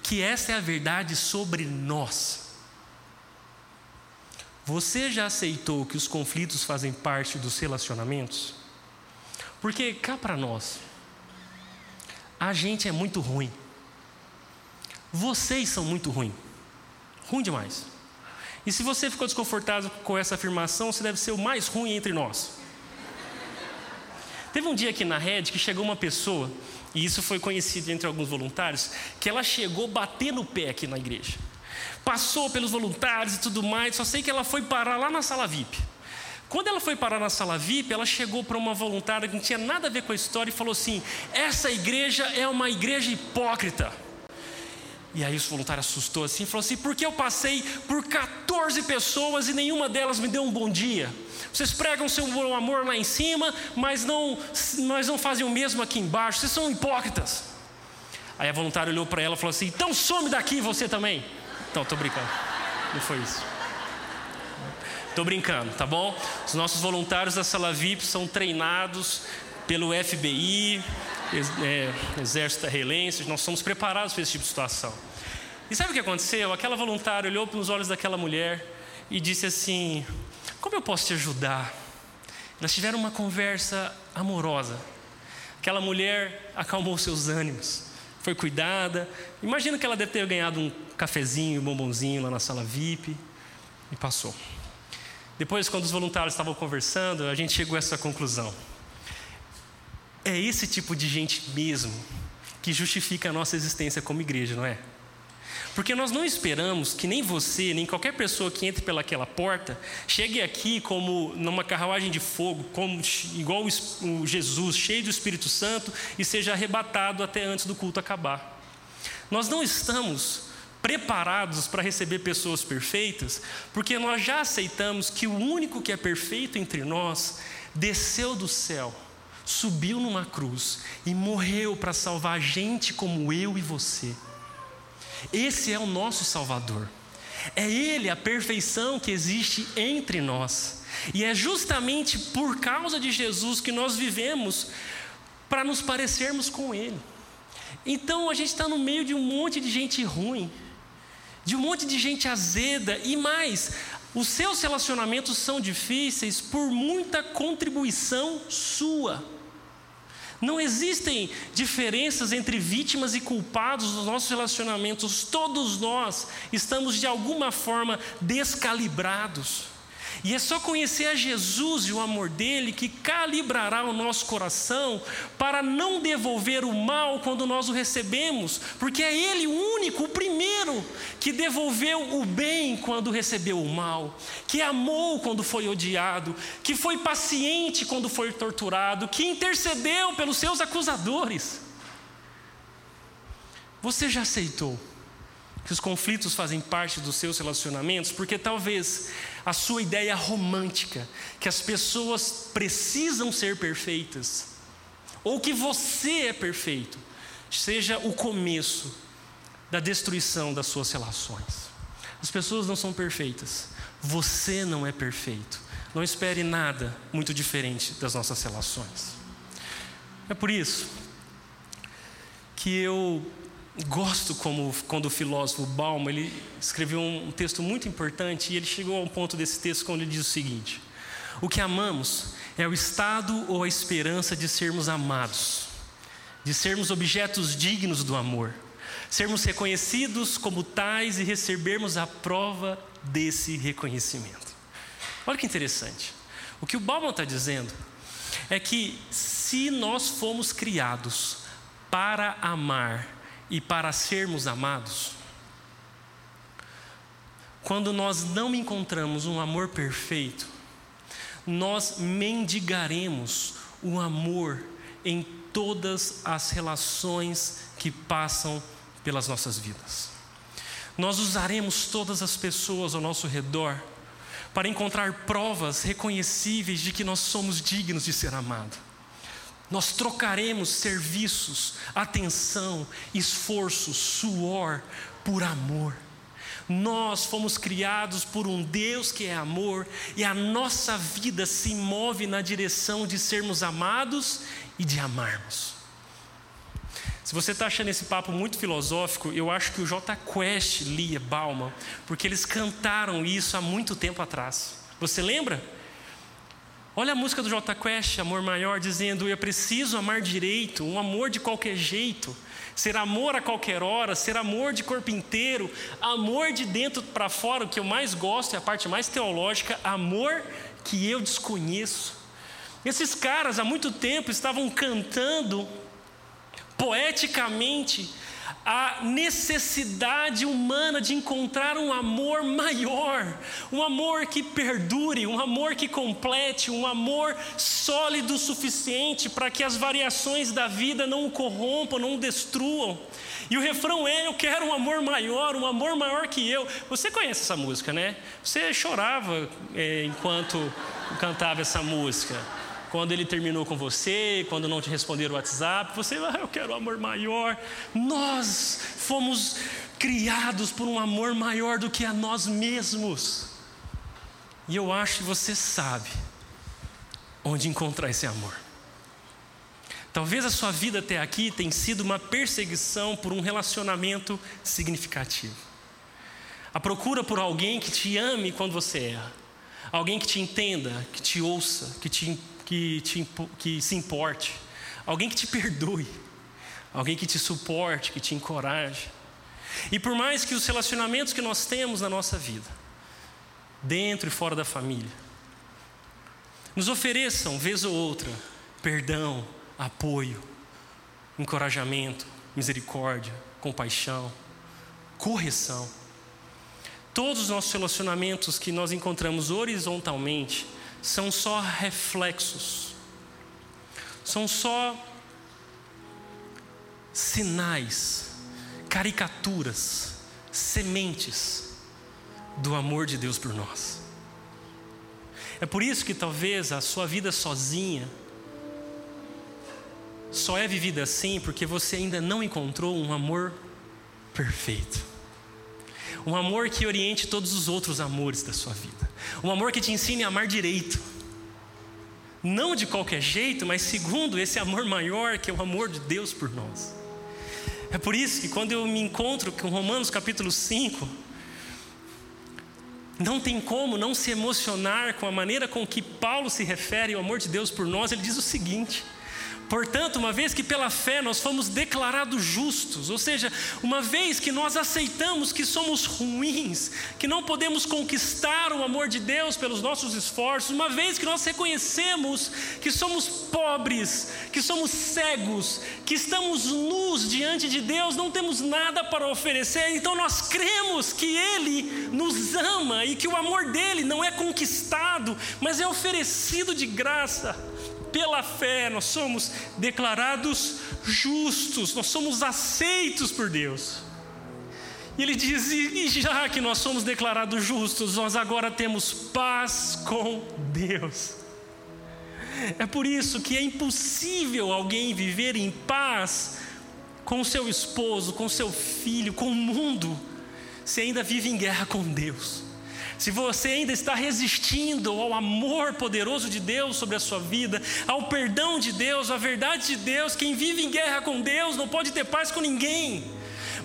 que essa é a verdade sobre nós. Você já aceitou que os conflitos fazem parte dos relacionamentos? Porque cá para nós, a gente é muito ruim. Vocês são muito ruins. Ruim demais. E se você ficou desconfortável com essa afirmação, você deve ser o mais ruim entre nós. Teve um dia aqui na rede que chegou uma pessoa, e isso foi conhecido entre alguns voluntários, que ela chegou a bater no pé aqui na igreja. Passou pelos voluntários e tudo mais, só sei que ela foi parar lá na sala VIP. Quando ela foi parar na sala VIP, ela chegou para uma voluntária que não tinha nada a ver com a história e falou assim: Essa igreja é uma igreja hipócrita. E aí os voluntários assustou assim, falou assim: porque eu passei por 14 pessoas e nenhuma delas me deu um bom dia. Vocês pregam seu amor lá em cima, mas não, mas não fazem o mesmo aqui embaixo. Vocês são hipócritas. Aí a voluntária olhou para ela e falou assim: então some daqui você também. Então, estou brincando. Não foi isso. Estou brincando, tá bom? Os nossos voluntários da sala VIP são treinados pelo FBI, é, Exército Israelense, nós somos preparados para esse tipo de situação. E sabe o que aconteceu? Aquela voluntária olhou nos olhos daquela mulher e disse assim: Como eu posso te ajudar? Elas tiveram uma conversa amorosa. Aquela mulher acalmou seus ânimos, foi cuidada. Imagina que ela deve ter ganhado um cafezinho, um bombonzinho lá na sala VIP e passou. Depois, quando os voluntários estavam conversando, a gente chegou a essa conclusão. É esse tipo de gente mesmo que justifica a nossa existência como igreja, não é? Porque nós não esperamos que nem você, nem qualquer pessoa que entre pelaquela porta, chegue aqui como numa carruagem de fogo, como igual o Jesus, cheio do Espírito Santo, e seja arrebatado até antes do culto acabar. Nós não estamos preparados para receber pessoas perfeitas, porque nós já aceitamos que o único que é perfeito entre nós desceu do céu subiu numa cruz e morreu para salvar gente como eu e você. Esse é o nosso Salvador. É Ele a perfeição que existe entre nós. E é justamente por causa de Jesus que nós vivemos para nos parecermos com Ele. Então a gente está no meio de um monte de gente ruim, de um monte de gente azeda e mais, os seus relacionamentos são difíceis por muita contribuição sua. Não existem diferenças entre vítimas e culpados nos nossos relacionamentos. Todos nós estamos de alguma forma descalibrados. E é só conhecer a Jesus e o amor dele que calibrará o nosso coração para não devolver o mal quando nós o recebemos, porque é ele o único, o primeiro, que devolveu o bem quando recebeu o mal, que amou quando foi odiado, que foi paciente quando foi torturado, que intercedeu pelos seus acusadores. Você já aceitou? que os conflitos fazem parte dos seus relacionamentos, porque talvez a sua ideia romântica, que as pessoas precisam ser perfeitas, ou que você é perfeito, seja o começo da destruição das suas relações. As pessoas não são perfeitas, você não é perfeito. Não espere nada muito diferente das nossas relações. É por isso que eu gosto como quando o filósofo Baum ele escreveu um texto muito importante e ele chegou a um ponto desse texto quando ele diz o seguinte: o que amamos é o estado ou a esperança de sermos amados, de sermos objetos dignos do amor, sermos reconhecidos como tais e recebermos a prova desse reconhecimento. Olha que interessante. O que o Bauman está dizendo é que se nós fomos criados para amar e para sermos amados, quando nós não encontramos um amor perfeito, nós mendigaremos o amor em todas as relações que passam pelas nossas vidas. Nós usaremos todas as pessoas ao nosso redor para encontrar provas reconhecíveis de que nós somos dignos de ser amados. Nós trocaremos serviços, atenção, esforço, suor por amor. Nós fomos criados por um Deus que é amor e a nossa vida se move na direção de sermos amados e de amarmos. Se você está achando esse papo muito filosófico, eu acho que o J Quest lia Bauman, porque eles cantaram isso há muito tempo atrás. Você lembra? Olha a música do J Quest, Amor Maior, dizendo: Eu preciso amar direito, um amor de qualquer jeito, ser amor a qualquer hora, ser amor de corpo inteiro, amor de dentro para fora, o que eu mais gosto é a parte mais teológica, amor que eu desconheço. Esses caras há muito tempo estavam cantando poeticamente a necessidade humana de encontrar um amor maior, um amor que perdure, um amor que complete, um amor sólido o suficiente para que as variações da vida não o corrompam, não o destruam. E o refrão é: Eu quero um amor maior, um amor maior que eu. Você conhece essa música, né? Você chorava é, enquanto cantava essa música quando ele terminou com você, quando não te responderam o WhatsApp, você, ah, eu quero amor maior. Nós fomos criados por um amor maior do que a nós mesmos. E eu acho que você sabe onde encontrar esse amor. Talvez a sua vida até aqui tenha sido uma perseguição por um relacionamento significativo. A procura por alguém que te ame quando você erra. Alguém que te entenda, que te ouça, que te que, te, que se importe, alguém que te perdoe, alguém que te suporte, que te encoraje. E por mais que os relacionamentos que nós temos na nossa vida, dentro e fora da família, nos ofereçam, vez ou outra, perdão, apoio, encorajamento, misericórdia, compaixão, correção. Todos os nossos relacionamentos que nós encontramos horizontalmente são só reflexos, são só sinais, caricaturas, sementes do amor de Deus por nós. É por isso que talvez a sua vida sozinha só é vivida assim porque você ainda não encontrou um amor perfeito. Um amor que oriente todos os outros amores da sua vida. Um amor que te ensine a amar direito. Não de qualquer jeito, mas segundo esse amor maior que é o amor de Deus por nós. É por isso que quando eu me encontro com Romanos capítulo 5, não tem como não se emocionar com a maneira com que Paulo se refere ao amor de Deus por nós. Ele diz o seguinte: Portanto, uma vez que pela fé nós fomos declarados justos, ou seja, uma vez que nós aceitamos que somos ruins, que não podemos conquistar o amor de Deus pelos nossos esforços, uma vez que nós reconhecemos que somos pobres, que somos cegos, que estamos nus diante de Deus, não temos nada para oferecer, então nós cremos que Ele nos ama e que o amor dele não é conquistado, mas é oferecido de graça pela fé, nós somos declarados justos, nós somos aceitos por Deus. E ele diz: e já que nós somos declarados justos, nós agora temos paz com Deus. É por isso que é impossível alguém viver em paz com seu esposo, com seu filho, com o mundo, se ainda vive em guerra com Deus se você ainda está resistindo ao amor poderoso de Deus sobre a sua vida, ao perdão de Deus, à verdade de Deus, quem vive em guerra com Deus não pode ter paz com ninguém.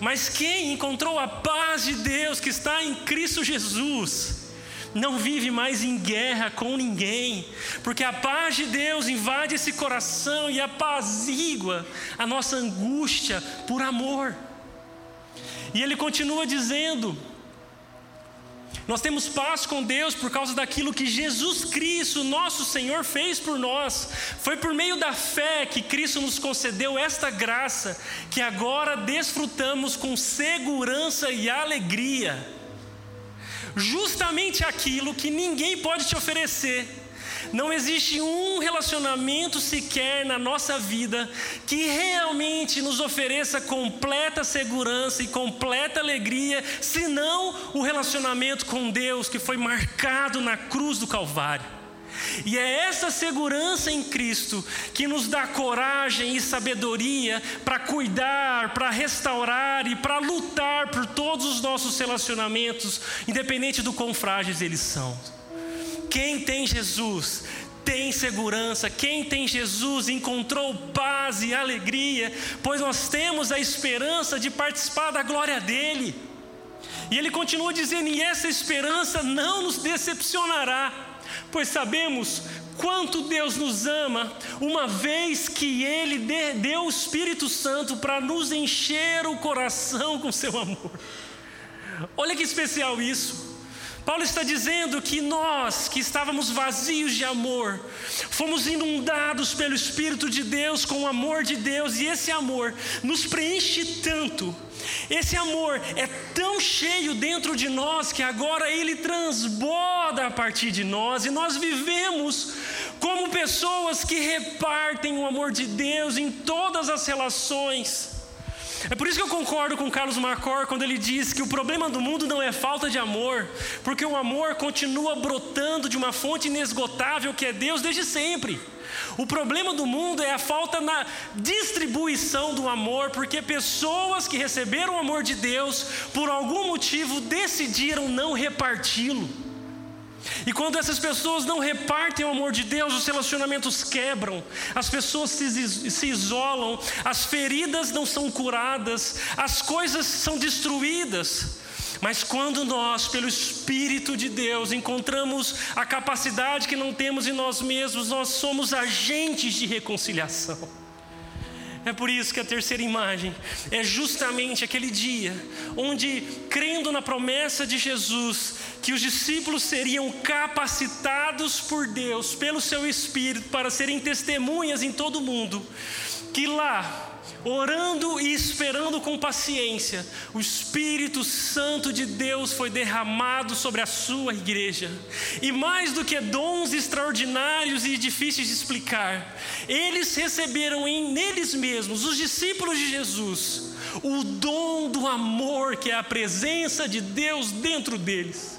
Mas quem encontrou a paz de Deus que está em Cristo Jesus, não vive mais em guerra com ninguém, porque a paz de Deus invade esse coração e apazigua a nossa angústia por amor. E ele continua dizendo: nós temos paz com Deus por causa daquilo que Jesus Cristo, nosso Senhor, fez por nós. Foi por meio da fé que Cristo nos concedeu esta graça, que agora desfrutamos com segurança e alegria. Justamente aquilo que ninguém pode te oferecer não existe um relacionamento sequer na nossa vida que realmente nos ofereça completa segurança e completa alegria, senão o relacionamento com Deus que foi marcado na cruz do Calvário. E é essa segurança em Cristo que nos dá coragem e sabedoria para cuidar, para restaurar e para lutar por todos os nossos relacionamentos, independente do quão frágeis eles são. Quem tem Jesus tem segurança, quem tem Jesus encontrou paz e alegria, pois nós temos a esperança de participar da glória dele. E ele continua dizendo: e essa esperança não nos decepcionará, pois sabemos quanto Deus nos ama, uma vez que Ele deu o Espírito Santo para nos encher o coração com seu amor. Olha que especial isso. Paulo está dizendo que nós, que estávamos vazios de amor, fomos inundados pelo Espírito de Deus com o amor de Deus, e esse amor nos preenche tanto, esse amor é tão cheio dentro de nós que agora ele transborda a partir de nós, e nós vivemos como pessoas que repartem o amor de Deus em todas as relações. É por isso que eu concordo com Carlos Marcor quando ele diz que o problema do mundo não é falta de amor, porque o amor continua brotando de uma fonte inesgotável que é Deus desde sempre. O problema do mundo é a falta na distribuição do amor, porque pessoas que receberam o amor de Deus, por algum motivo, decidiram não reparti-lo. E quando essas pessoas não repartem o amor de Deus, os relacionamentos quebram, as pessoas se, se isolam, as feridas não são curadas, as coisas são destruídas. Mas quando nós, pelo Espírito de Deus, encontramos a capacidade que não temos em nós mesmos, nós somos agentes de reconciliação. É por isso que a terceira imagem é justamente aquele dia onde, crendo na promessa de Jesus, que os discípulos seriam capacitados por Deus, pelo seu Espírito, para serem testemunhas em todo o mundo, que lá orando e esperando com paciência, o Espírito Santo de Deus foi derramado sobre a sua igreja. E mais do que dons extraordinários e difíceis de explicar, eles receberam em neles mesmos, os discípulos de Jesus, o dom do amor, que é a presença de Deus dentro deles.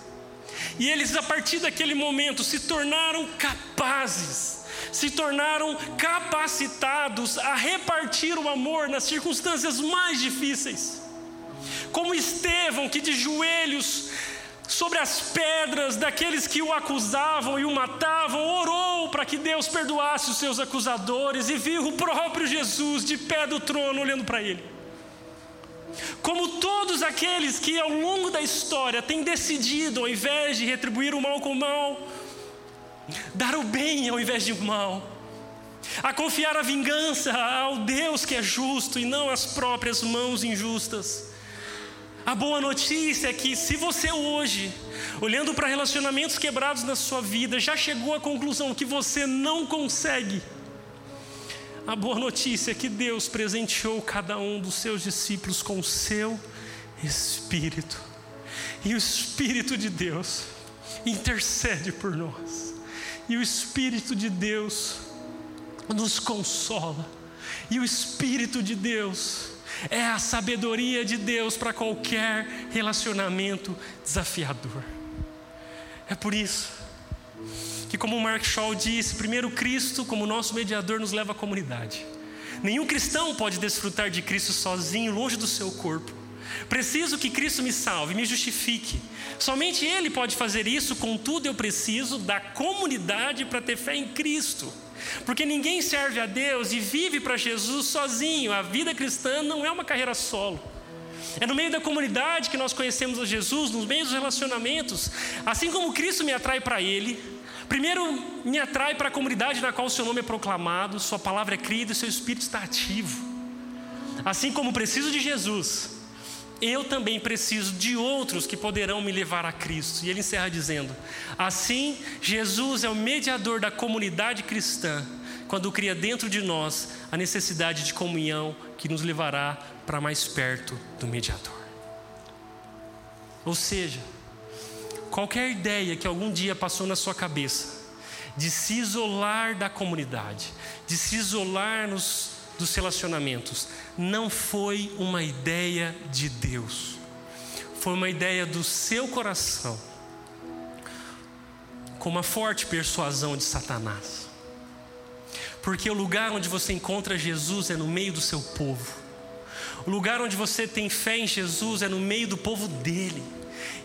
E eles, a partir daquele momento, se tornaram capazes se tornaram capacitados a repartir o amor nas circunstâncias mais difíceis. Como Estevão, que de joelhos sobre as pedras daqueles que o acusavam e o matavam, orou para que Deus perdoasse os seus acusadores e viu o próprio Jesus de pé do trono olhando para ele. Como todos aqueles que ao longo da história têm decidido, ao invés de retribuir o mal com o mal, dar o bem ao invés de o mal, a confiar a vingança ao Deus que é justo e não às próprias mãos injustas. A boa notícia é que, se você hoje, olhando para relacionamentos quebrados na sua vida, já chegou à conclusão que você não consegue, a boa notícia é que Deus presenteou cada um dos seus discípulos com o seu Espírito, e o Espírito de Deus intercede por nós. E o Espírito de Deus nos consola. E o Espírito de Deus é a sabedoria de Deus para qualquer relacionamento desafiador. É por isso que, como Mark Shaw disse, primeiro Cristo, como nosso mediador, nos leva à comunidade. Nenhum cristão pode desfrutar de Cristo sozinho, longe do seu corpo. Preciso que Cristo me salve, me justifique. Somente Ele pode fazer isso, contudo, eu preciso da comunidade para ter fé em Cristo. Porque ninguém serve a Deus e vive para Jesus sozinho. A vida cristã não é uma carreira solo. É no meio da comunidade que nós conhecemos a Jesus, no meio dos relacionamentos. Assim como Cristo me atrai para Ele, primeiro me atrai para a comunidade na qual o seu nome é proclamado, Sua palavra é crida e seu espírito está ativo. Assim como preciso de Jesus, eu também preciso de outros que poderão me levar a Cristo. E ele encerra dizendo: Assim, Jesus é o mediador da comunidade cristã, quando cria dentro de nós a necessidade de comunhão que nos levará para mais perto do mediador. Ou seja, qualquer ideia que algum dia passou na sua cabeça de se isolar da comunidade, de se isolar nos dos relacionamentos não foi uma ideia de Deus, foi uma ideia do seu coração. com uma forte persuasão de Satanás. Porque o lugar onde você encontra Jesus é no meio do seu povo. O lugar onde você tem fé em Jesus é no meio do povo dele.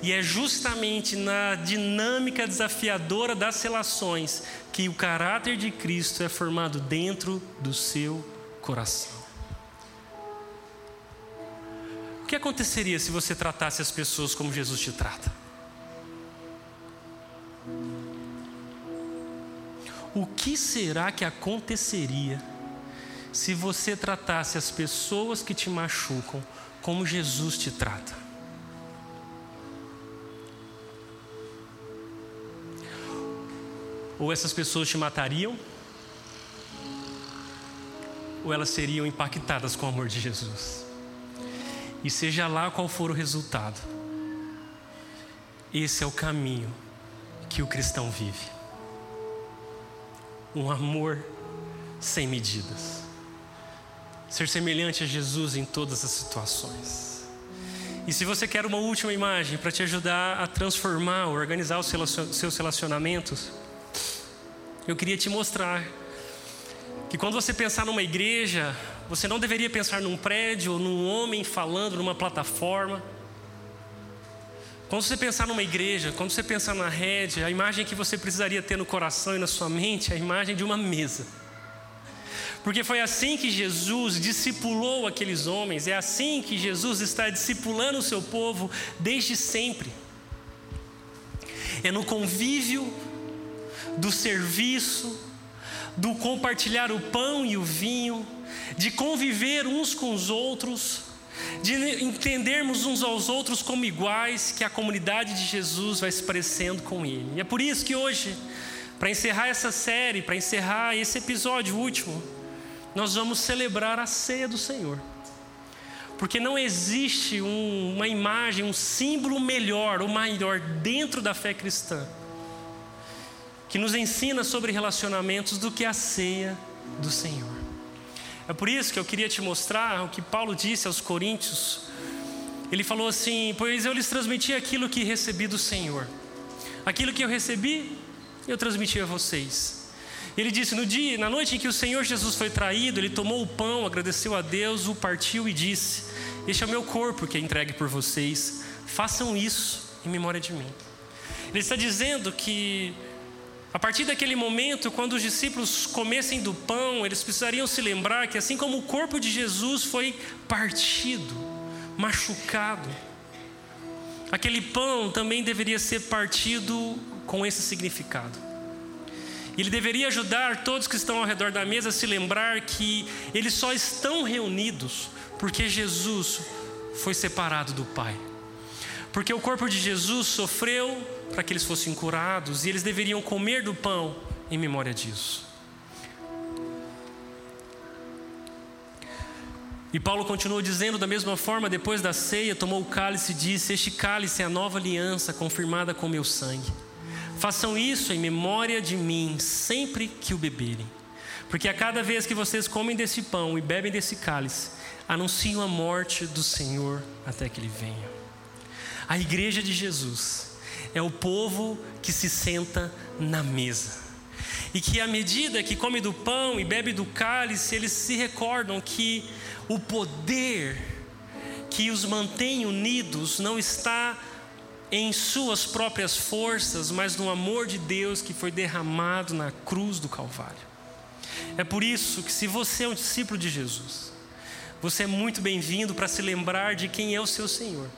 E é justamente na dinâmica desafiadora das relações que o caráter de Cristo é formado dentro do seu coração. O que aconteceria se você tratasse as pessoas como Jesus te trata? O que será que aconteceria se você tratasse as pessoas que te machucam como Jesus te trata? Ou essas pessoas te matariam, ou elas seriam impactadas com o amor de Jesus. E seja lá qual for o resultado, esse é o caminho que o cristão vive. Um amor sem medidas. Ser semelhante a Jesus em todas as situações. E se você quer uma última imagem para te ajudar a transformar, organizar os seus relacionamentos, eu queria te mostrar que quando você pensar numa igreja, você não deveria pensar num prédio ou num homem falando numa plataforma. Quando você pensar numa igreja, quando você pensar na rede, a imagem que você precisaria ter no coração e na sua mente é a imagem de uma mesa. Porque foi assim que Jesus discipulou aqueles homens, é assim que Jesus está discipulando o seu povo desde sempre. É no convívio do serviço, do compartilhar o pão e o vinho, de conviver uns com os outros, de entendermos uns aos outros como iguais, que a comunidade de Jesus vai se parecendo com Ele. E é por isso que hoje, para encerrar essa série, para encerrar esse episódio último, nós vamos celebrar a ceia do Senhor. Porque não existe um, uma imagem, um símbolo melhor ou maior dentro da fé cristã que nos ensina sobre relacionamentos do que a ceia do Senhor. É por isso que eu queria te mostrar o que Paulo disse aos Coríntios. Ele falou assim: Pois eu lhes transmiti aquilo que recebi do Senhor. Aquilo que eu recebi, eu transmiti a vocês. Ele disse: No dia, na noite em que o Senhor Jesus foi traído, ele tomou o pão, agradeceu a Deus, o partiu e disse: Este é o meu corpo que é entregue por vocês. Façam isso em memória de mim. Ele está dizendo que a partir daquele momento, quando os discípulos comessem do pão, eles precisariam se lembrar que, assim como o corpo de Jesus foi partido, machucado, aquele pão também deveria ser partido com esse significado. Ele deveria ajudar todos que estão ao redor da mesa a se lembrar que eles só estão reunidos porque Jesus foi separado do Pai. Porque o corpo de Jesus sofreu para que eles fossem curados e eles deveriam comer do pão em memória disso. E Paulo continuou dizendo da mesma forma, depois da ceia, tomou o cálice e disse: Este cálice é a nova aliança confirmada com meu sangue. Façam isso em memória de mim, sempre que o beberem. Porque a cada vez que vocês comem desse pão e bebem desse cálice, anunciam a morte do Senhor até que ele venha. A igreja de Jesus é o povo que se senta na mesa. E que à medida que come do pão e bebe do cálice, eles se recordam que o poder que os mantém unidos não está em suas próprias forças, mas no amor de Deus que foi derramado na cruz do Calvário. É por isso que, se você é um discípulo de Jesus, você é muito bem-vindo para se lembrar de quem é o seu Senhor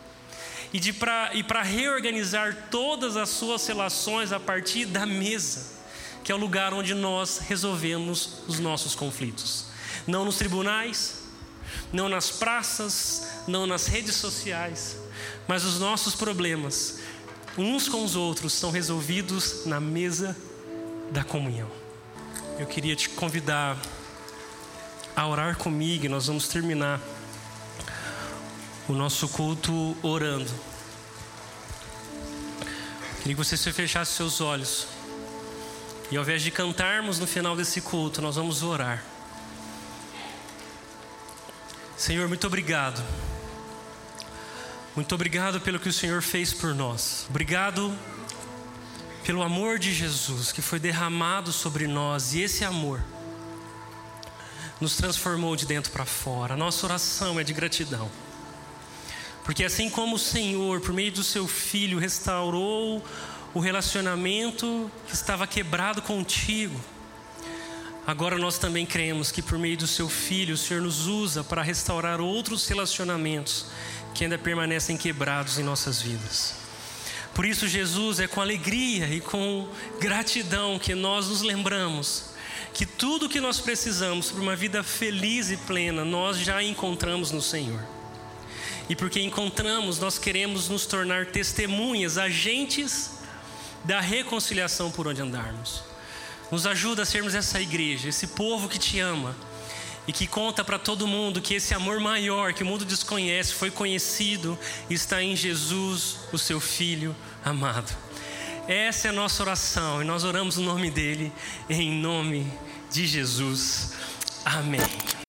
e para reorganizar todas as suas relações a partir da mesa, que é o lugar onde nós resolvemos os nossos conflitos. Não nos tribunais, não nas praças, não nas redes sociais, mas os nossos problemas, uns com os outros, são resolvidos na mesa da comunhão. Eu queria te convidar a orar comigo, e nós vamos terminar o nosso culto orando. Queria que você se fechasse seus olhos. E ao invés de cantarmos no final desse culto, nós vamos orar. Senhor, muito obrigado. Muito obrigado pelo que o Senhor fez por nós. Obrigado pelo amor de Jesus que foi derramado sobre nós e esse amor nos transformou de dentro para fora. A nossa oração é de gratidão. Porque assim como o Senhor, por meio do seu filho, restaurou o relacionamento que estava quebrado contigo, agora nós também cremos que por meio do seu filho, o Senhor nos usa para restaurar outros relacionamentos que ainda permanecem quebrados em nossas vidas. Por isso, Jesus, é com alegria e com gratidão que nós nos lembramos que tudo que nós precisamos para uma vida feliz e plena, nós já encontramos no Senhor. E porque encontramos, nós queremos nos tornar testemunhas, agentes da reconciliação por onde andarmos. Nos ajuda a sermos essa igreja, esse povo que te ama e que conta para todo mundo que esse amor maior que o mundo desconhece foi conhecido e está em Jesus, o seu Filho amado. Essa é a nossa oração e nós oramos no nome dele, em nome de Jesus. Amém.